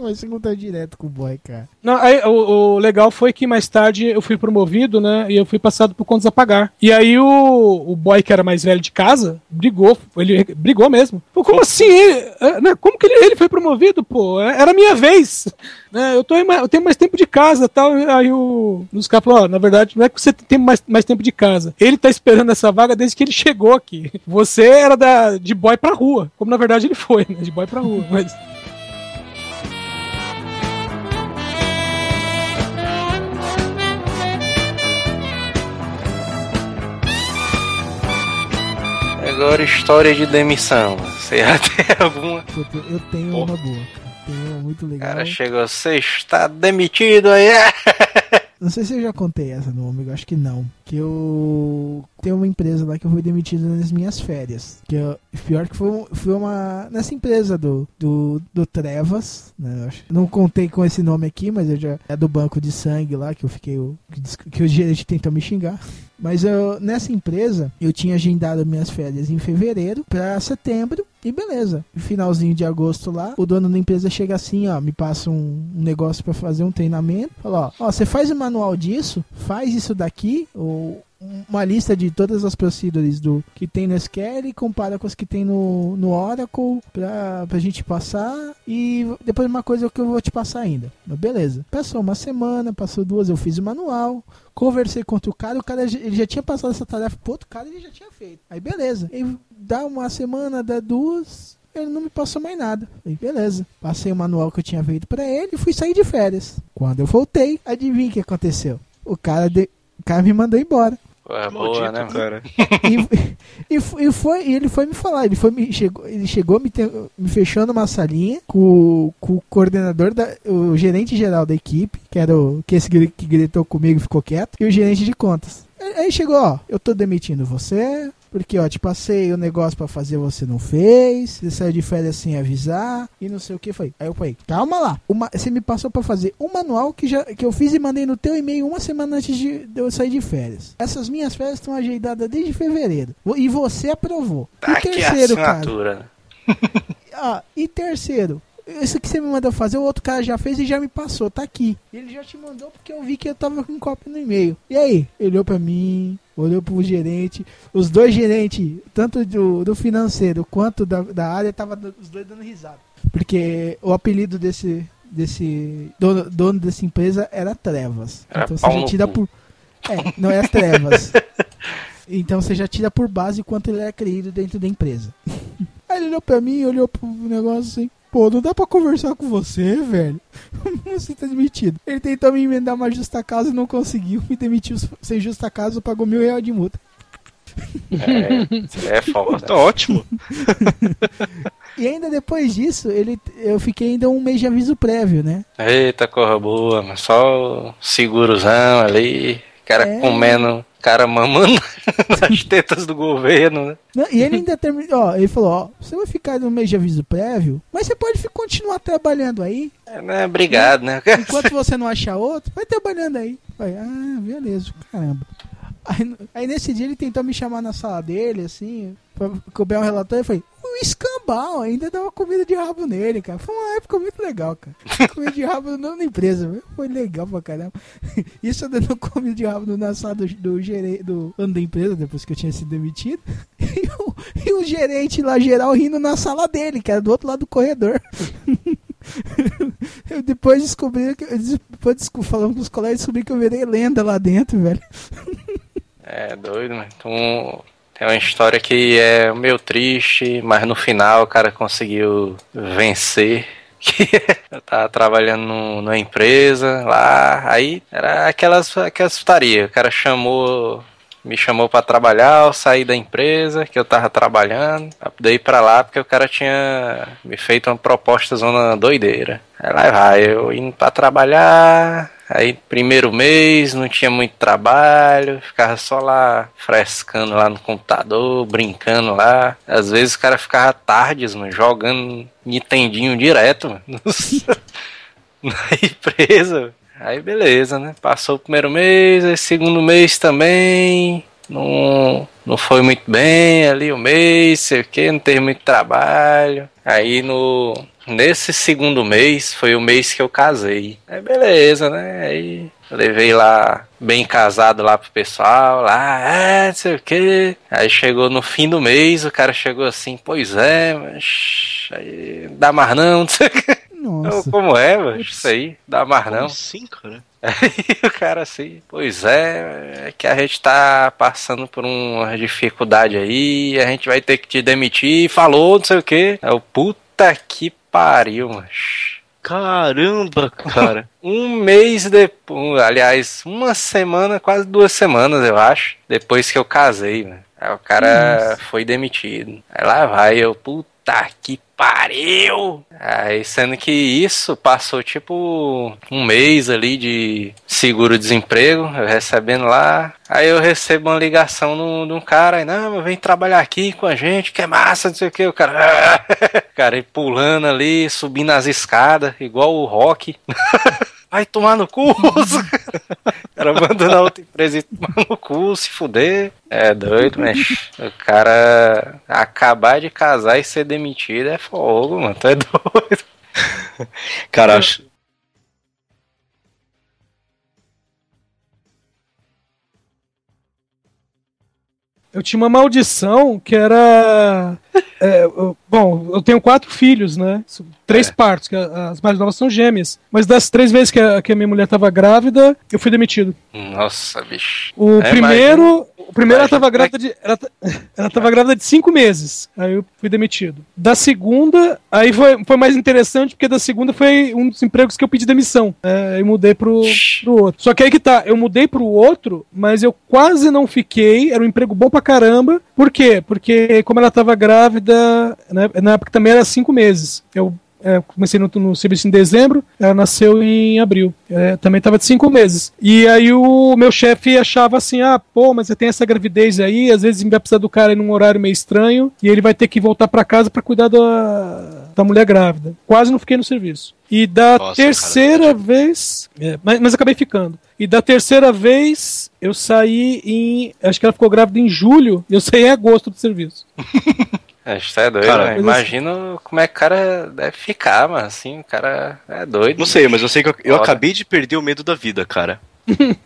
S4: Vai se encontrar direto com o boy, cara.
S5: Não, aí, o, o legal foi que mais tarde eu fui promovido, né? E eu fui passado por contas a pagar. E aí o, o boy que era mais velho de casa brigou. Ele brigou mesmo. Pô, como assim? Ele, é, né, como que ele, ele foi promovido, pô? É, Era minha vez. Né, eu, tô eu tenho mais tempo de casa e tal. Aí o, os caras falaram: ó, na verdade, não é que você tem mais, mais tempo de casa. Ele tá esperando essa vaga desde que ele chegou aqui. Você era da, de boy pra rua. Como na verdade ele foi, né? De boy pra rua. Mas.
S7: Agora, história de demissão. Você já tem alguma?
S4: Eu tenho uma boa, muito
S7: O
S4: legal.
S7: cara chegou, você está demitido aí.
S4: Não sei se eu já contei essa no amigo, acho que não. Que eu tenho uma empresa lá que eu fui demitido nas minhas férias. Que eu, pior que foi, foi uma. Nessa empresa do, do, do Trevas, né? Não contei com esse nome aqui, mas eu já. É do banco de sangue lá que eu fiquei. o- Que, que o gerente tentou me xingar. Mas eu, nessa empresa, eu tinha agendado minhas férias em fevereiro pra setembro. E beleza. Finalzinho de agosto lá, o dono da empresa chega assim, ó, me passa um, um negócio pra fazer um treinamento. Fala, ó, ó, você faz o manual disso, faz isso daqui, ou uma lista de todas as procedures do que tem no SQL e compara com as que tem no, no Oracle pra, pra gente passar. E depois uma coisa que eu vou te passar ainda. Mas beleza. Passou uma semana, passou duas, eu fiz o manual. Conversei com outro cara, o cara ele já tinha passado essa tarefa pro outro cara e ele já tinha feito. Aí beleza. E dá uma semana, dá duas, ele não me passou mais nada. Falei, beleza. Passei o manual que eu tinha feito pra ele e fui sair de férias. Quando eu voltei, adivinha o que aconteceu? O cara, de- o cara me mandou embora.
S7: Boa,
S6: Maldito,
S7: né? mano?
S6: cara.
S4: E, e, e foi, e ele foi me falar, ele, foi, me, chegou, ele chegou, me, te- me fechou numa salinha com, com o coordenador, da, o gerente geral da equipe, que era o que esse que gritou comigo e ficou quieto, e o gerente de contas. Aí chegou, ó, eu tô demitindo você, porque, ó, te passei o negócio pra fazer, você não fez, você saiu de férias sem avisar, e não sei o que foi. Aí eu falei, calma lá, uma, você me passou pra fazer um manual que, já, que eu fiz e mandei no teu e-mail uma semana antes de, de eu sair de férias. Essas minhas férias estão agendadas desde fevereiro, e você aprovou.
S7: Tá
S4: e terceiro, cara, ah, e terceiro, isso que você me mandou fazer, o outro cara já fez e já me passou, tá aqui. Ele já te mandou porque eu vi que eu tava com cópia no e-mail. E aí? Ele olhou pra mim, olhou pro gerente, os dois gerentes, tanto do, do financeiro quanto da, da área, tava os dois dando risada. Porque o apelido desse desse dono, dono dessa empresa era Trevas.
S7: Era
S4: então você já tira por É, não é Trevas. então você já tira por base quanto ele é creído dentro da empresa. Aí ele olhou pra mim, olhou pro negócio assim. Pô, não dá pra conversar com você, velho. Você tá demitido. Ele tentou me emendar uma justa causa e não conseguiu. Me demitiu sem justa causa, pagou mil reais de multa.
S7: É, é foda.
S6: Tá ótimo.
S4: E ainda depois disso, ele, eu fiquei ainda um mês de aviso prévio, né?
S7: Eita, corra boa, mas só o segurozão ali, cara
S4: É.
S7: comendo, cara mamando nas tetas do governo, né?
S4: Não, e ele ainda terminou, ó, ele falou, ó, você vai ficar no mês de aviso prévio, mas você pode continuar trabalhando aí,
S7: É, né? Obrigado, né?
S4: enquanto você não achar outro, vai trabalhando aí. Vai, ah, beleza, caramba. Aí, aí nesse dia ele tentou me chamar na sala dele, assim, pra cobrar um relatório, e falei, o escambau, ainda dava comida de rabo nele, cara. Foi uma época muito legal, cara. Comida de rabo não na empresa, viu? foi legal pra caramba. Isso eu dando comida de rabo na sala do, gerente, do dono da empresa, depois que eu tinha sido demitido. E o, e o gerente lá geral rindo na sala dele, que era do outro lado do corredor. Eu depois descobri que. Depois falando com os colegas, descobri que eu virei lenda lá dentro, velho.
S7: É doido, mano. Então, tem uma história que é meio triste, mas no final o cara conseguiu vencer. Eu tava trabalhando num- numa empresa lá, aí era aquelas, aquelas putaria. O cara chamou, me chamou pra trabalhar, eu saí da empresa que eu tava trabalhando, ir pra lá porque o cara tinha me feito uma proposta zona doideira. Aí lá vai, eu indo pra trabalhar, Aí, primeiro mês, não tinha muito trabalho, ficava só lá frescando lá no computador, brincando lá. Às vezes o cara ficava tardes, mano, jogando Nintendinho direto, mano, na empresa. Aí, beleza, né? Passou o primeiro mês, aí segundo mês também. Não, não foi muito bem ali o mês, sei o que, não teve muito trabalho. Aí no, nesse segundo mês foi o mês que eu casei. Aí beleza, né? Aí levei lá bem casado lá pro pessoal, lá, é, não sei o que. Aí chegou no fim do mês, o cara chegou assim, pois é, mas aí dá mais não, não sei o que. Eu,
S4: Nossa.
S7: como é, mas isso aí, dá mais não.
S6: Sim, cara.
S7: Aí o cara assim, pois é, é que a gente tá passando por uma dificuldade aí, a gente vai ter que te demitir, falou, não sei o que. É o puta que pariu, mas.
S6: Caramba, cara.
S7: Um mês depois, aliás, uma semana, quase duas semanas, eu acho, depois que eu casei, né? Aí o cara foi demitido. Aí lá vai eu, puta que pariu! Aí sendo que isso passou tipo um mês ali de seguro-desemprego, eu recebendo lá. Aí eu recebo uma ligação de um cara, aí, não, vem trabalhar aqui com a gente, que é massa, não sei o que. O cara, cara, pulando ali, subindo as escadas, igual o rock. Vai tomar no cu! cara abandonar outra empresa e tomar no cu, se fuder. É doido, mas o cara acabar de casar e ser demitido é fogo, mano. Tu é doido.
S6: Cara, acho.
S5: Eu tinha uma maldição que era. É, eu- bom, eu tenho quatro filhos, né? Três partos, que as mais novas são gêmeas. Mas das três vezes que a, que a minha mulher tava grávida, eu fui demitido.
S7: Nossa, bicho.
S5: O
S7: É,
S5: primeiro. O primeiro ela
S7: imagina
S5: tava
S7: é
S5: grávida de. Ela, ela tava grávida de cinco meses. Aí eu fui demitido. Da segunda, aí foi, foi mais interessante, porque da segunda foi um dos empregos que eu pedi demissão. É, aí mudei pro, pro outro. Só que aí que tá, eu mudei pro outro, mas eu quase não fiquei. Era um emprego bom pra caramba. Por quê? Porque como ela tava grávida, né, na época também era cinco meses. Eu é, comecei no, no serviço em dezembro, ela nasceu em abril. É, também estava de cinco meses. E aí o meu chefe achava assim: ah, pô, mas você tem essa gravidez aí, às vezes vai precisar do cara em um horário meio estranho, e ele vai ter que voltar para casa para cuidar da, da mulher grávida. Quase não fiquei no serviço. E da
S6: Nossa,
S5: terceira
S6: cara,
S5: vez. é, mas, mas acabei ficando. E da terceira vez, eu saí em. Acho que ela ficou grávida em julho, e eu saí em agosto do serviço.
S7: Acho que é doido,
S6: Cara,
S7: né?
S5: mas
S7: Imagino como é que o cara deve ficar, mano. Assim, o cara é doido.
S6: Não sei, mas eu sei que eu, eu acabei de perder o medo da vida, cara.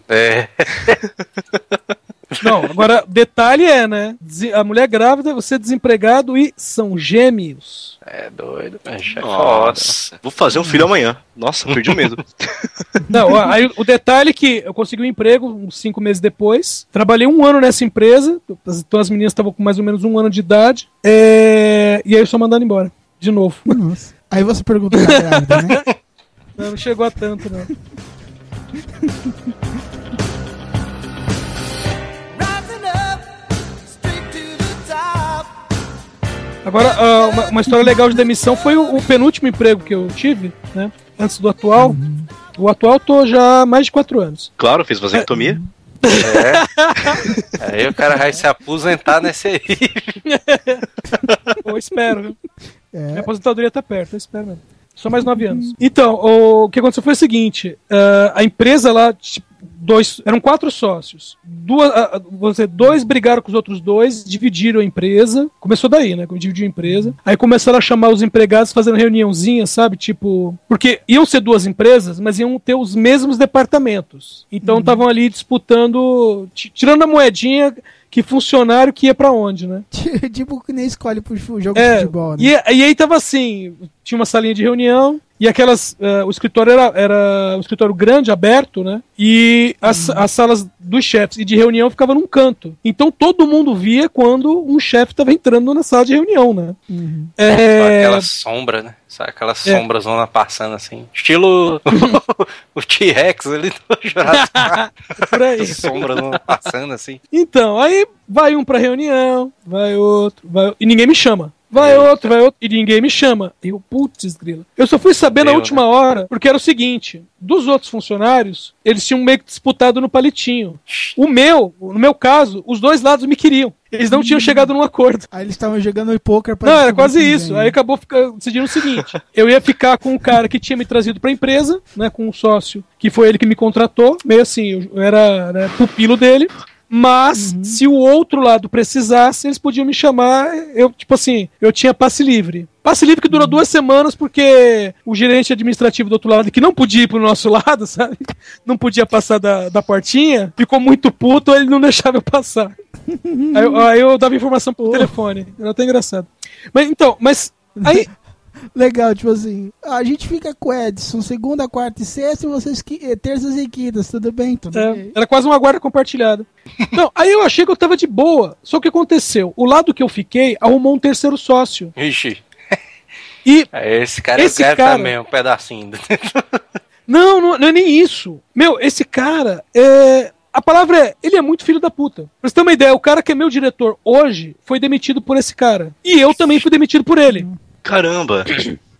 S7: É.
S5: Não, agora, detalhe é, né? A mulher grávida, você é desempregado e são gêmeos.
S7: É doido, é.
S6: Nossa. Vou fazer um filho amanhã. Nossa, perdi o medo.
S5: Não, aí o detalhe é que eu consegui um emprego uns cinco meses depois. Trabalhei um ano nessa empresa. as- Então as meninas estavam com mais ou menos um ano de idade. é, E aí eu sou mandado embora. De novo.
S4: Nossa. Aí você pergunta pra grávida, né?
S5: Não, não chegou a tanto, não. Agora, ah, uma, uma história legal de demissão foi o, o penúltimo emprego que eu tive, né? Antes do atual. O atual eu tô já há mais de quatro anos.
S6: Claro, fez vasectomia.
S7: É. Aí o cara vai se aposentar nesse aí.
S5: Eu espero, viu? Minha
S4: É.
S5: aposentadoria tá perto, eu espero mesmo. Só mais nove anos. Então, o que aconteceu foi o seguinte: ah, a empresa lá, tipo, dois, eram quatro sócios. Duas, ah, ah, você, dois brigaram com os outros dois, dividiram a empresa. Começou daí, né? Dividiu a empresa. Aí começaram a chamar os empregados fazendo reuniãozinha, sabe? Tipo. Porque iam ser duas empresas, mas iam ter os mesmos departamentos. Então estavam ali disputando, ti- tirando a moedinha que funcionário que ia pra onde, né?
S4: tipo que nem escolhe pro jogo de
S5: É,
S4: futebol, né?
S5: e, e aí tava assim, tinha uma salinha de reunião e aquelas, eh, o escritório era, era um escritório grande, aberto, né? E as,
S4: Uhum.
S5: as salas dos chefes e de reunião ficavam num canto. Então todo mundo via quando um chefe tava entrando na sala de reunião, né?
S4: Uhum.
S5: É,
S7: aquela sombra, né? Só aquela sombra zona passando assim. Estilo o T-Rex ali do Jurassic Park.
S5: por aí.
S7: sombra zona passando assim.
S5: Então, aí vai um pra reunião, vai outro, vai e ninguém me chama. Vai
S7: Eita.
S5: outro, vai outro, e ninguém me chama. Eu, putz, grila. Eu só fui saber na última hora, porque era o seguinte: dos outros funcionários, eles tinham meio que disputado no palitinho. O meu, no meu caso, os dois lados me queriam. Eles não tinham chegado num acordo.
S4: Aí eles estavam jogando poker pra
S5: Não, era quase isso. Aí acabou fica- decidindo o seguinte: eu ia ficar com o cara que tinha me trazido pra empresa, né, com um sócio, que foi ele que me contratou, meio assim, eu era né, pupilo dele. Mas, se o outro lado precisasse, eles podiam me chamar. Eu, tipo assim, eu tinha passe livre. Passe livre que durou duas semanas, porque o gerente administrativo do outro lado, que não podia ir pro nosso lado, sabe? Não podia passar da, da portinha, ficou muito puto, ele não deixava eu passar. Aí, eu- aí eu dava informação pro telefone. Era até engraçado. Mas então, mas. Aí.
S4: Legal, tipo assim, a gente fica com o Edson segunda, quarta e sexta e vocês eh, terças e quintas, tudo bem? Tudo
S5: É,
S4: bem.
S5: era quase uma guarda compartilhada. Não, aí eu achei que eu tava de boa. Só que aconteceu? O lado que eu fiquei arrumou um terceiro sócio.
S7: Ixi,
S5: E.
S7: é esse cara
S5: Esse
S7: eu quero
S5: cara-
S7: também, um pedacinho.
S5: Não, não, não é nem isso. Meu, esse cara é. A palavra é, ele é muito filho da puta. Pra você ter uma ideia, o cara que é meu diretor hoje foi demitido por esse cara. E eu também fui demitido por ele.
S6: Caramba.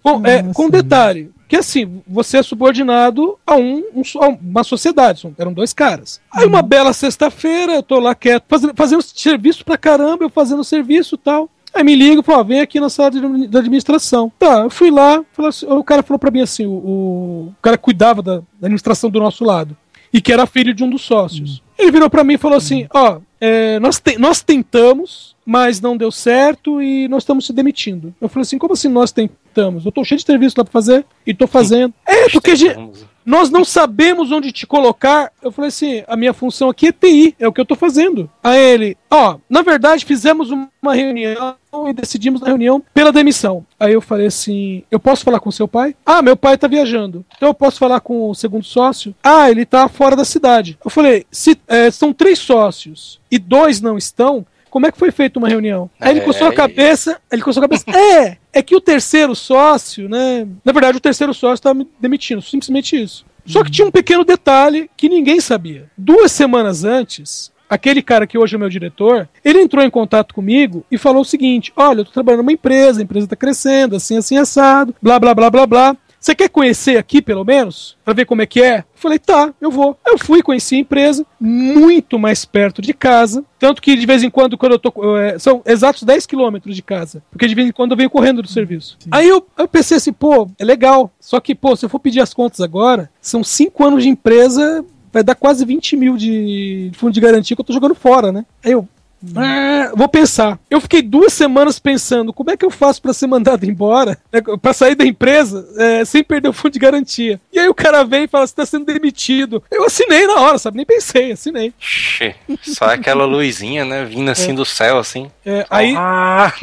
S5: Com, é, com detalhe, que assim, você é subordinado a, um, um a uma sociedade, eram dois caras. Aí uma bela sexta-feira, eu tô lá quieto, fazendo, fazendo serviço pra caramba, eu fazendo serviço e tal. Aí me liga e fala, ó, vem aqui na sala de, da administração. Tá, eu fui lá, assim- o cara falou pra mim assim, o, o, o cara cuidava da, da administração do nosso lado, e que era filho de um dos sócios. Ele virou pra mim e falou assim, ó, é, nós, te- nós tentamos, mas não deu certo e nós estamos se demitindo. Eu falei assim, como assim nós tentamos? Eu tô cheio de serviço lá pra fazer e tô fazendo. É, porque ge- nós não sabemos onde te colocar. Eu falei assim, a minha função aqui é TI, é o que eu tô fazendo. Aí ele, ó, na verdade fizemos uma reunião e decidimos na reunião pela demissão. Aí eu falei assim, eu posso falar com seu pai? Ah, meu pai tá viajando. Então eu posso falar com o segundo sócio? Ah, ele tá fora da cidade. Eu falei, se é, são três sócios e dois não estão, como é que foi feita uma reunião? Aí ele
S7: É,
S5: coçou a
S7: e-
S5: cabeça, ele coçou a cabeça. É, é que o terceiro sócio, né? Na verdade, o terceiro sócio tá me demitindo, simplesmente isso. Só que tinha um pequeno detalhe que ninguém sabia. Duas semanas antes, aquele cara que hoje é meu diretor, ele entrou em contato comigo e falou o seguinte: Olha, eu tô trabalhando numa empresa, a empresa tá crescendo, assim, assim, assado, blá, blá, blá, blá, blá. Você quer conhecer aqui, pelo menos? Pra ver como é que é? Eu falei, tá, eu vou. Eu fui, conheci a empresa, muito mais perto de casa. Tanto que de vez em quando, quando eu tô. é, são exatos 10 quilômetros de casa. Porque de vez em quando eu venho correndo do serviço. Aí eu, eu pensei assim, pô, é legal. Só que, pô, se eu for pedir as contas agora, são 5 anos de empresa, vai dar quase 20 mil de de fundo de garantia que eu tô jogando fora, né? Aí eu. "Ah, vou pensar. Eu fiquei duas semanas pensando como é que eu faço pra ser mandado embora, né, pra sair da empresa é, sem perder o fundo de garantia. E aí o cara vem e fala: você tá sendo demitido. Eu assinei na hora, sabe? Nem pensei, assinei.
S7: Ixi, só aquela luzinha, né? Vindo assim do céu, assim.
S5: É, aí,
S7: Ah,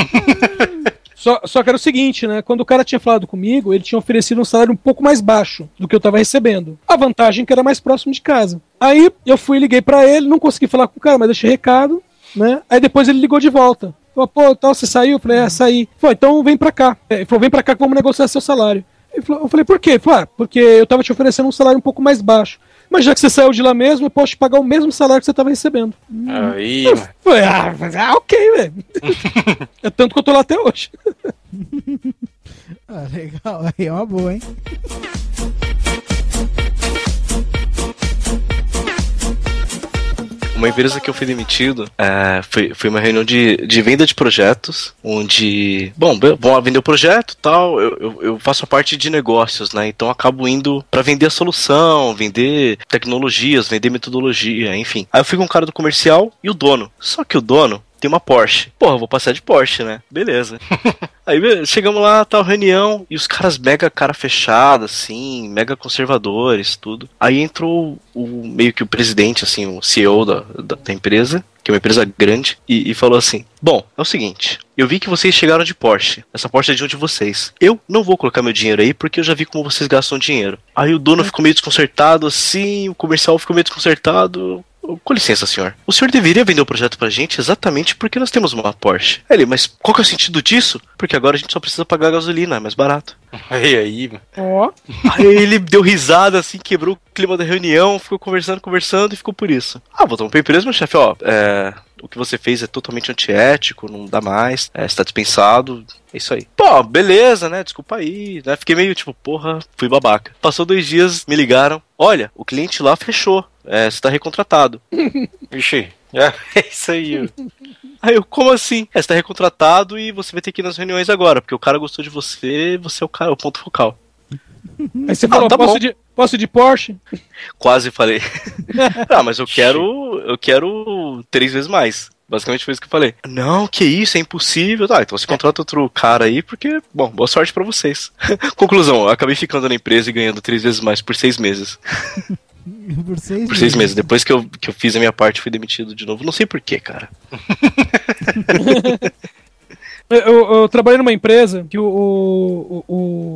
S5: Só, só que era o seguinte, né? Quando o cara tinha falado comigo, ele tinha oferecido um salário um pouco mais baixo do que eu tava recebendo. A vantagem é que era mais próximo de casa. Aí eu fui e liguei pra ele, não consegui falar com o cara, mas deixei recado, né? Aí depois ele ligou de volta. Falou, pô, tal, você saiu? Eu falei, é, saí. Falei, então vem pra cá. Ele falou, vem pra cá que vamos negociar seu salário. Eu falei, por quê? Ele falou, ah, porque eu tava te oferecendo um salário um pouco mais baixo. Mas já que você saiu de lá mesmo, eu posso te pagar o mesmo salário que você tava recebendo.
S7: Aí,
S5: Eu falei, ah, mas- ah, ok, velho. é tanto que eu tô lá até hoje.
S4: Ah, legal, aí é uma boa, hein?
S6: Uma empresa que eu fui demitido é, foi, foi uma reunião de, de venda de projetos, onde, bom, vão vender o projeto tal, eu, eu, eu faço parte de negócios, né? Então acabo indo pra vender a solução, vender tecnologias, vender metodologia, enfim. Aí eu fui com o cara do comercial e o dono. Só que o dono tem uma Porsche. Porra, vou passar de Porsche, né? Beleza. Aí chegamos lá, tal reunião, e os caras mega cara fechada, assim, mega conservadores, tudo. Aí entrou o, meio que o presidente, assim, o CEO da, da, da empresa, que é uma empresa grande, e, e falou assim: Bom, é o seguinte, eu vi que vocês chegaram de Porsche. Essa Porsche é de um de vocês. Eu não vou colocar meu dinheiro aí porque eu já vi como vocês gastam dinheiro. Aí o dono ficou meio desconcertado, assim, o comercial ficou meio desconcertado. Com licença, senhor. O senhor deveria vender o projeto pra gente exatamente porque nós temos uma Porsche. Aí Ele, mas qual que é o sentido disso? Porque agora a gente só precisa pagar gasolina, é mais barato.
S7: Aí, aí, mano.
S5: Ó,
S6: Aí ele deu risada, assim, quebrou o clima da reunião, ficou conversando, conversando e ficou por isso. Ah, voltamos pra empresa, meu chefe, ó, é, o que você fez é totalmente antiético, não dá mais, é, está dispensado, é isso aí. Pô, beleza, né, desculpa aí, né, fiquei meio tipo, porra, fui babaca. Passou dois dias, me ligaram, olha, o cliente lá fechou, é, você tá recontratado.
S7: Vixe, é isso aí.
S6: Aí eu, como assim? É, você tá recontratado e você vai ter que ir nas reuniões agora, porque o cara gostou de você, você é o cara, o ponto focal.
S5: aí você falou,
S6: tá
S5: posso,
S6: bom.
S5: Posso ir de Porsche?
S6: Quase falei. ah, mas eu quero. Eu quero três vezes mais. Basicamente foi isso que eu falei. Não, que isso, é impossível. Tá, então você contrata outro cara aí, porque, bom, boa sorte pra vocês. Conclusão, eu acabei ficando na empresa e ganhando três vezes mais por seis meses.
S4: Por seis,
S6: Por seis meses. Depois que eu, que eu fiz a minha parte, fui demitido de novo. Não sei porquê, cara.
S5: Eu, eu- trabalhei numa empresa que o, o, o-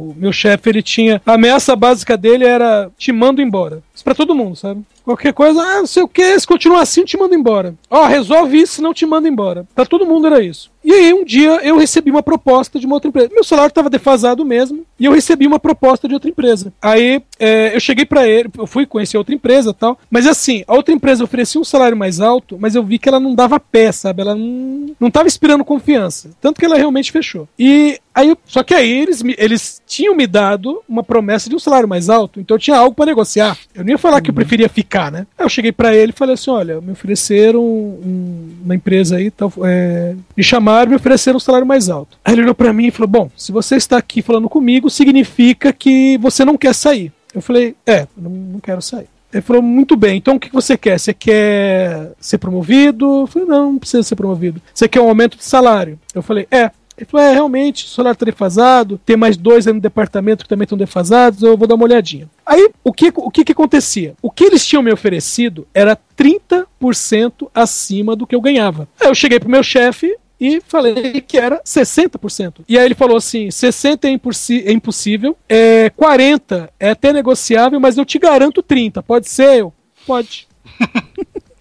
S5: o meu chefe ele tinha. A ameaça básica dele era te mando embora. Isso pra todo mundo, sabe? Qualquer coisa, ah, não sei o que, se continuar assim, te mando embora. Ó, resolve isso, senão te mando embora. Pra todo mundo era isso. E aí, um dia, eu recebi uma proposta de uma outra empresa. Meu salário estava defasado mesmo, e eu recebi uma proposta de outra empresa. Aí, é, eu cheguei pra ele, eu fui conhecer outra empresa e tal, mas assim, a outra empresa oferecia um salário mais alto, mas eu vi que ela não dava pé, sabe? Ela não, não tava inspirando confiança. Tanto que ela realmente fechou. E aí, só que aí eles, eles tinham me dado uma promessa de um salário mais alto, então eu tinha algo pra negociar. Eu não ia falar que eu preferia ficar, né? Aí eu cheguei pra ele e falei assim: olha, me ofereceram um- uma empresa aí, tal, é, me chamaram e me ofereceram um salário mais alto. Aí ele olhou pra mim e falou: bom, se você está aqui falando comigo, significa que você não quer sair. Eu falei: é, não, não quero sair. Ele falou, muito bem, então o que você quer? Você quer ser promovido? Eu falei, não, não precisa ser promovido. Você quer um aumento de salário? Eu falei, é. Ele falou, é, realmente, o salário está defasado, tem mais dois aí no departamento que também estão defasados, eu vou dar uma olhadinha. Aí, o que, o que que acontecia? O que eles tinham me oferecido era 30% acima do que eu ganhava. Aí eu cheguei pro meu chefe e falei que era 60%. E aí ele falou assim: 60% é, impossi- é impossível, é 40% é até negociável, mas eu te garanto 30%. Pode ser? Eu? Pode.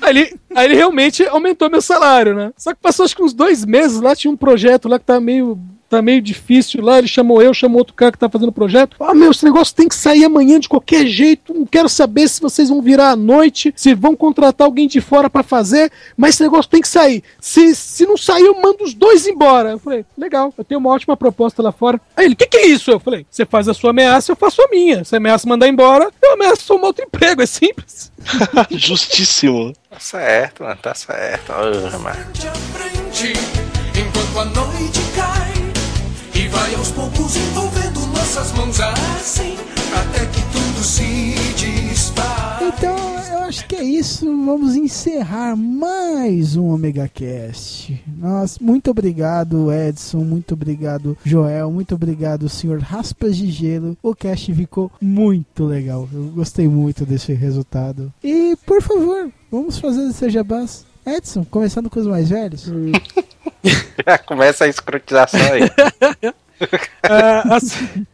S5: Aí ele, aí ele realmente aumentou meu salário, né? Só que passou acho que uns dois meses lá, tinha um projeto lá que tá meio, tá meio difícil lá. Ele chamou eu, chamou outro cara que tá fazendo o projeto. Ah, meu, esse negócio tem que sair amanhã de qualquer jeito. Não quero saber se vocês vão virar à noite, se vão contratar alguém de fora pra fazer, mas esse negócio tem que sair. Se, se não sair, eu mando os dois embora. Eu falei, legal, eu tenho uma ótima proposta lá fora. Aí ele, o que, que é isso? Eu falei, você faz a sua ameaça, eu faço a minha. Se ameaça mandar embora, eu ameaço um outro emprego. É simples.
S6: Justíssimo.
S7: Tá certo, mano, tá certo. Ô, mano.
S3: enquanto a noite cai vai aos poucos envolvendo nossas mãos assim até que tudo se dispara.
S4: Então, eu acho que é isso. Vamos encerrar mais um Omega Cast. Nossa, muito obrigado, Edson. Muito obrigado, Joel. Muito obrigado, senhor Raspas de Gelo. O cast ficou muito legal. Eu gostei muito desse resultado. E, por favor, vamos fazer esse jabás. Edson, começando com os mais velhos.
S7: Começa a escrotização aí.
S5: Ac-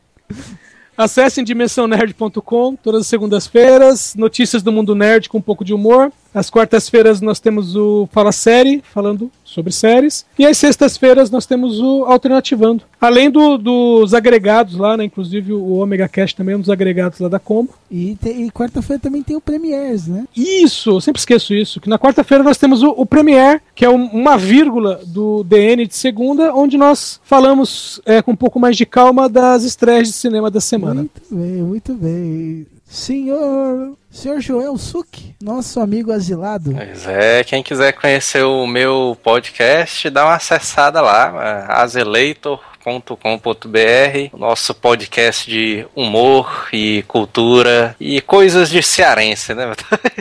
S5: Acessem dimensãonerd.com todas as segundas-feiras, notícias do mundo nerd com um pouco de humor. Às quartas-feiras nós temos o Fala Série, falando sobre séries. E às sextas-feiras nós temos o Alternativando. Além do- dos agregados lá, né? Inclusive o Omega Cash também é um dos agregados lá da Combo.
S4: E, te- e quarta-feira também tem o Premiers, né?
S5: Isso, eu sempre esqueço isso. Que na quarta-feira nós temos o, o Premiere, que é um- uma vírgula do DN de segunda, onde nós falamos é, com um pouco mais de calma das estreias de cinema da semana.
S4: Muito bem, muito bem. Senhor, senhor Joel Suc, nosso amigo asilado.
S7: Pois é, quem quiser conhecer o meu podcast, dá uma acessada lá, é, azeleitor.com.br, nosso podcast de humor e cultura e coisas de cearense, né?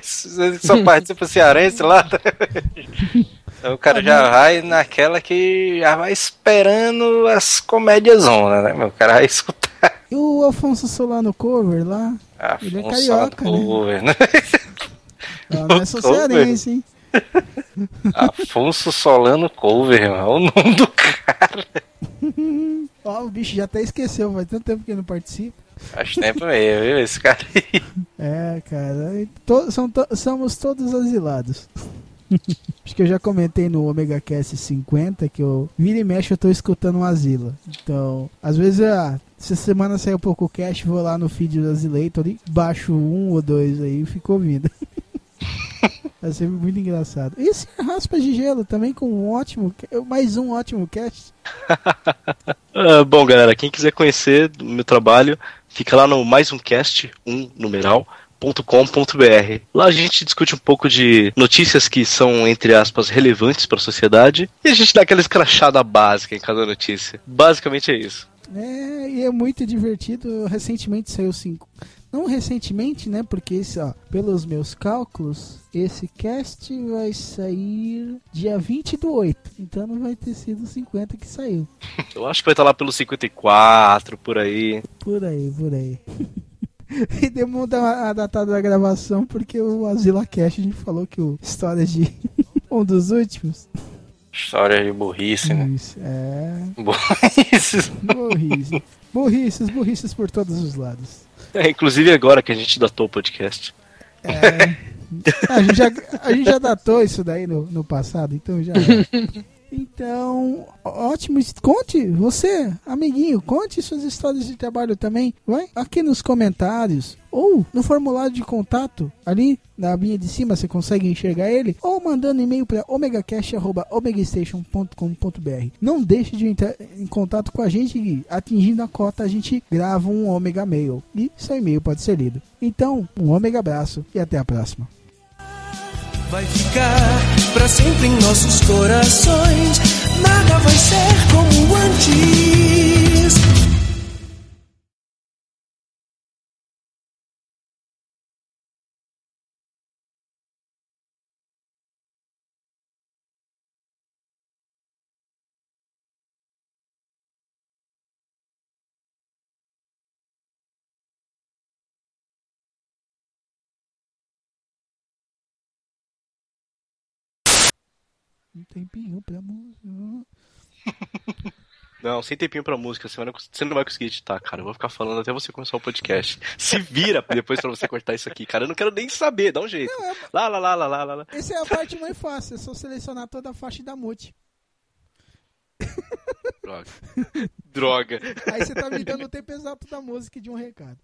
S7: Só participa cearense lá. Então o cara já vai naquela que já vai esperando as comédias zona, né? meu? O cara vai escutar.
S4: E o Alfonso Solano Cover lá. Ele é
S7: Afonso
S4: carioca, né?
S7: Cover, né?
S4: Ah, não é só
S7: Cover.
S4: cearense, hein?
S7: Afonso Solano Cover. Olha o nome do cara.
S4: Ó, o bicho já até esqueceu, faz tanto tempo que ele não participa.
S7: Faz tempo meio, viu? Esse cara aí.
S4: É, cara, to- somos todos asilados. Acho que eu já comentei no Omega Cast 50 que eu vira e mexe eu tô escutando um asilo. Então, às vezes, ah, essa semana saiu pouco cast, vou lá no feed do Asilator e baixo um ou dois aí e fico ouvindo. Vai ser muito engraçado. Esse Raspas de Gelo também com um ótimo, mais um ótimo cast.
S6: Ah, bom, galera, quem quiser conhecer o meu trabalho, fica lá no mais um cast, um numeral. .com.br. Lá a gente discute um pouco de notícias que são, entre aspas, relevantes para a sociedade e a gente dá aquela escrachada básica em cada notícia. Basicamente é isso.
S4: É, e é muito divertido. Recentemente saiu cinco. Não recentemente, né? Porque esse, ó, pelos meus cálculos, esse cast vai sair dia 20 do 8. Então não vai ter sido 50 que saiu.
S6: Eu acho que vai estar lá pelo 54, por aí.
S4: Por aí, por aí. e demanda a data da gravação porque o Asila Cast a gente falou que o história de um dos últimos.
S7: História de burrice, né?
S4: Isso, é.
S7: Burrice.
S4: Burrice. Burrices, burrices por todos os lados.
S6: É, inclusive agora que a gente datou o podcast.
S4: É, a, gente já, a gente já datou isso daí no, no passado, então já. Então, ótimo. Conte, você, amiguinho, conte suas histórias de trabalho também. Vai aqui nos comentários ou no formulário de contato ali na abinha de cima você consegue enxergar ele ou mandando e-mail para omegacast@omegastation.com.br. Não deixe de entrar em contato com a gente e atingindo a cota a gente grava um Omega Mail e seu e-mail pode ser lido. Então, um Omega abraço e até a próxima.
S3: Vai ficar pra sempre em nossos corações. Nada vai ser como antes.
S4: Um tempinho pra música.
S6: Não, sem tempinho pra música, você, não- você não vai conseguir editar, cara. Eu vou ficar falando até você começar o podcast. Se vira depois pra você cortar isso aqui, cara. Eu não quero nem saber, dá um jeito. Lá, lá, lá, lá, lá, lá, lá.
S4: Essa é a parte mais fácil, é só selecionar toda a faixa da mute.
S6: Droga. Droga.
S4: Aí você tá me dando o tempo exato da música e de um recado.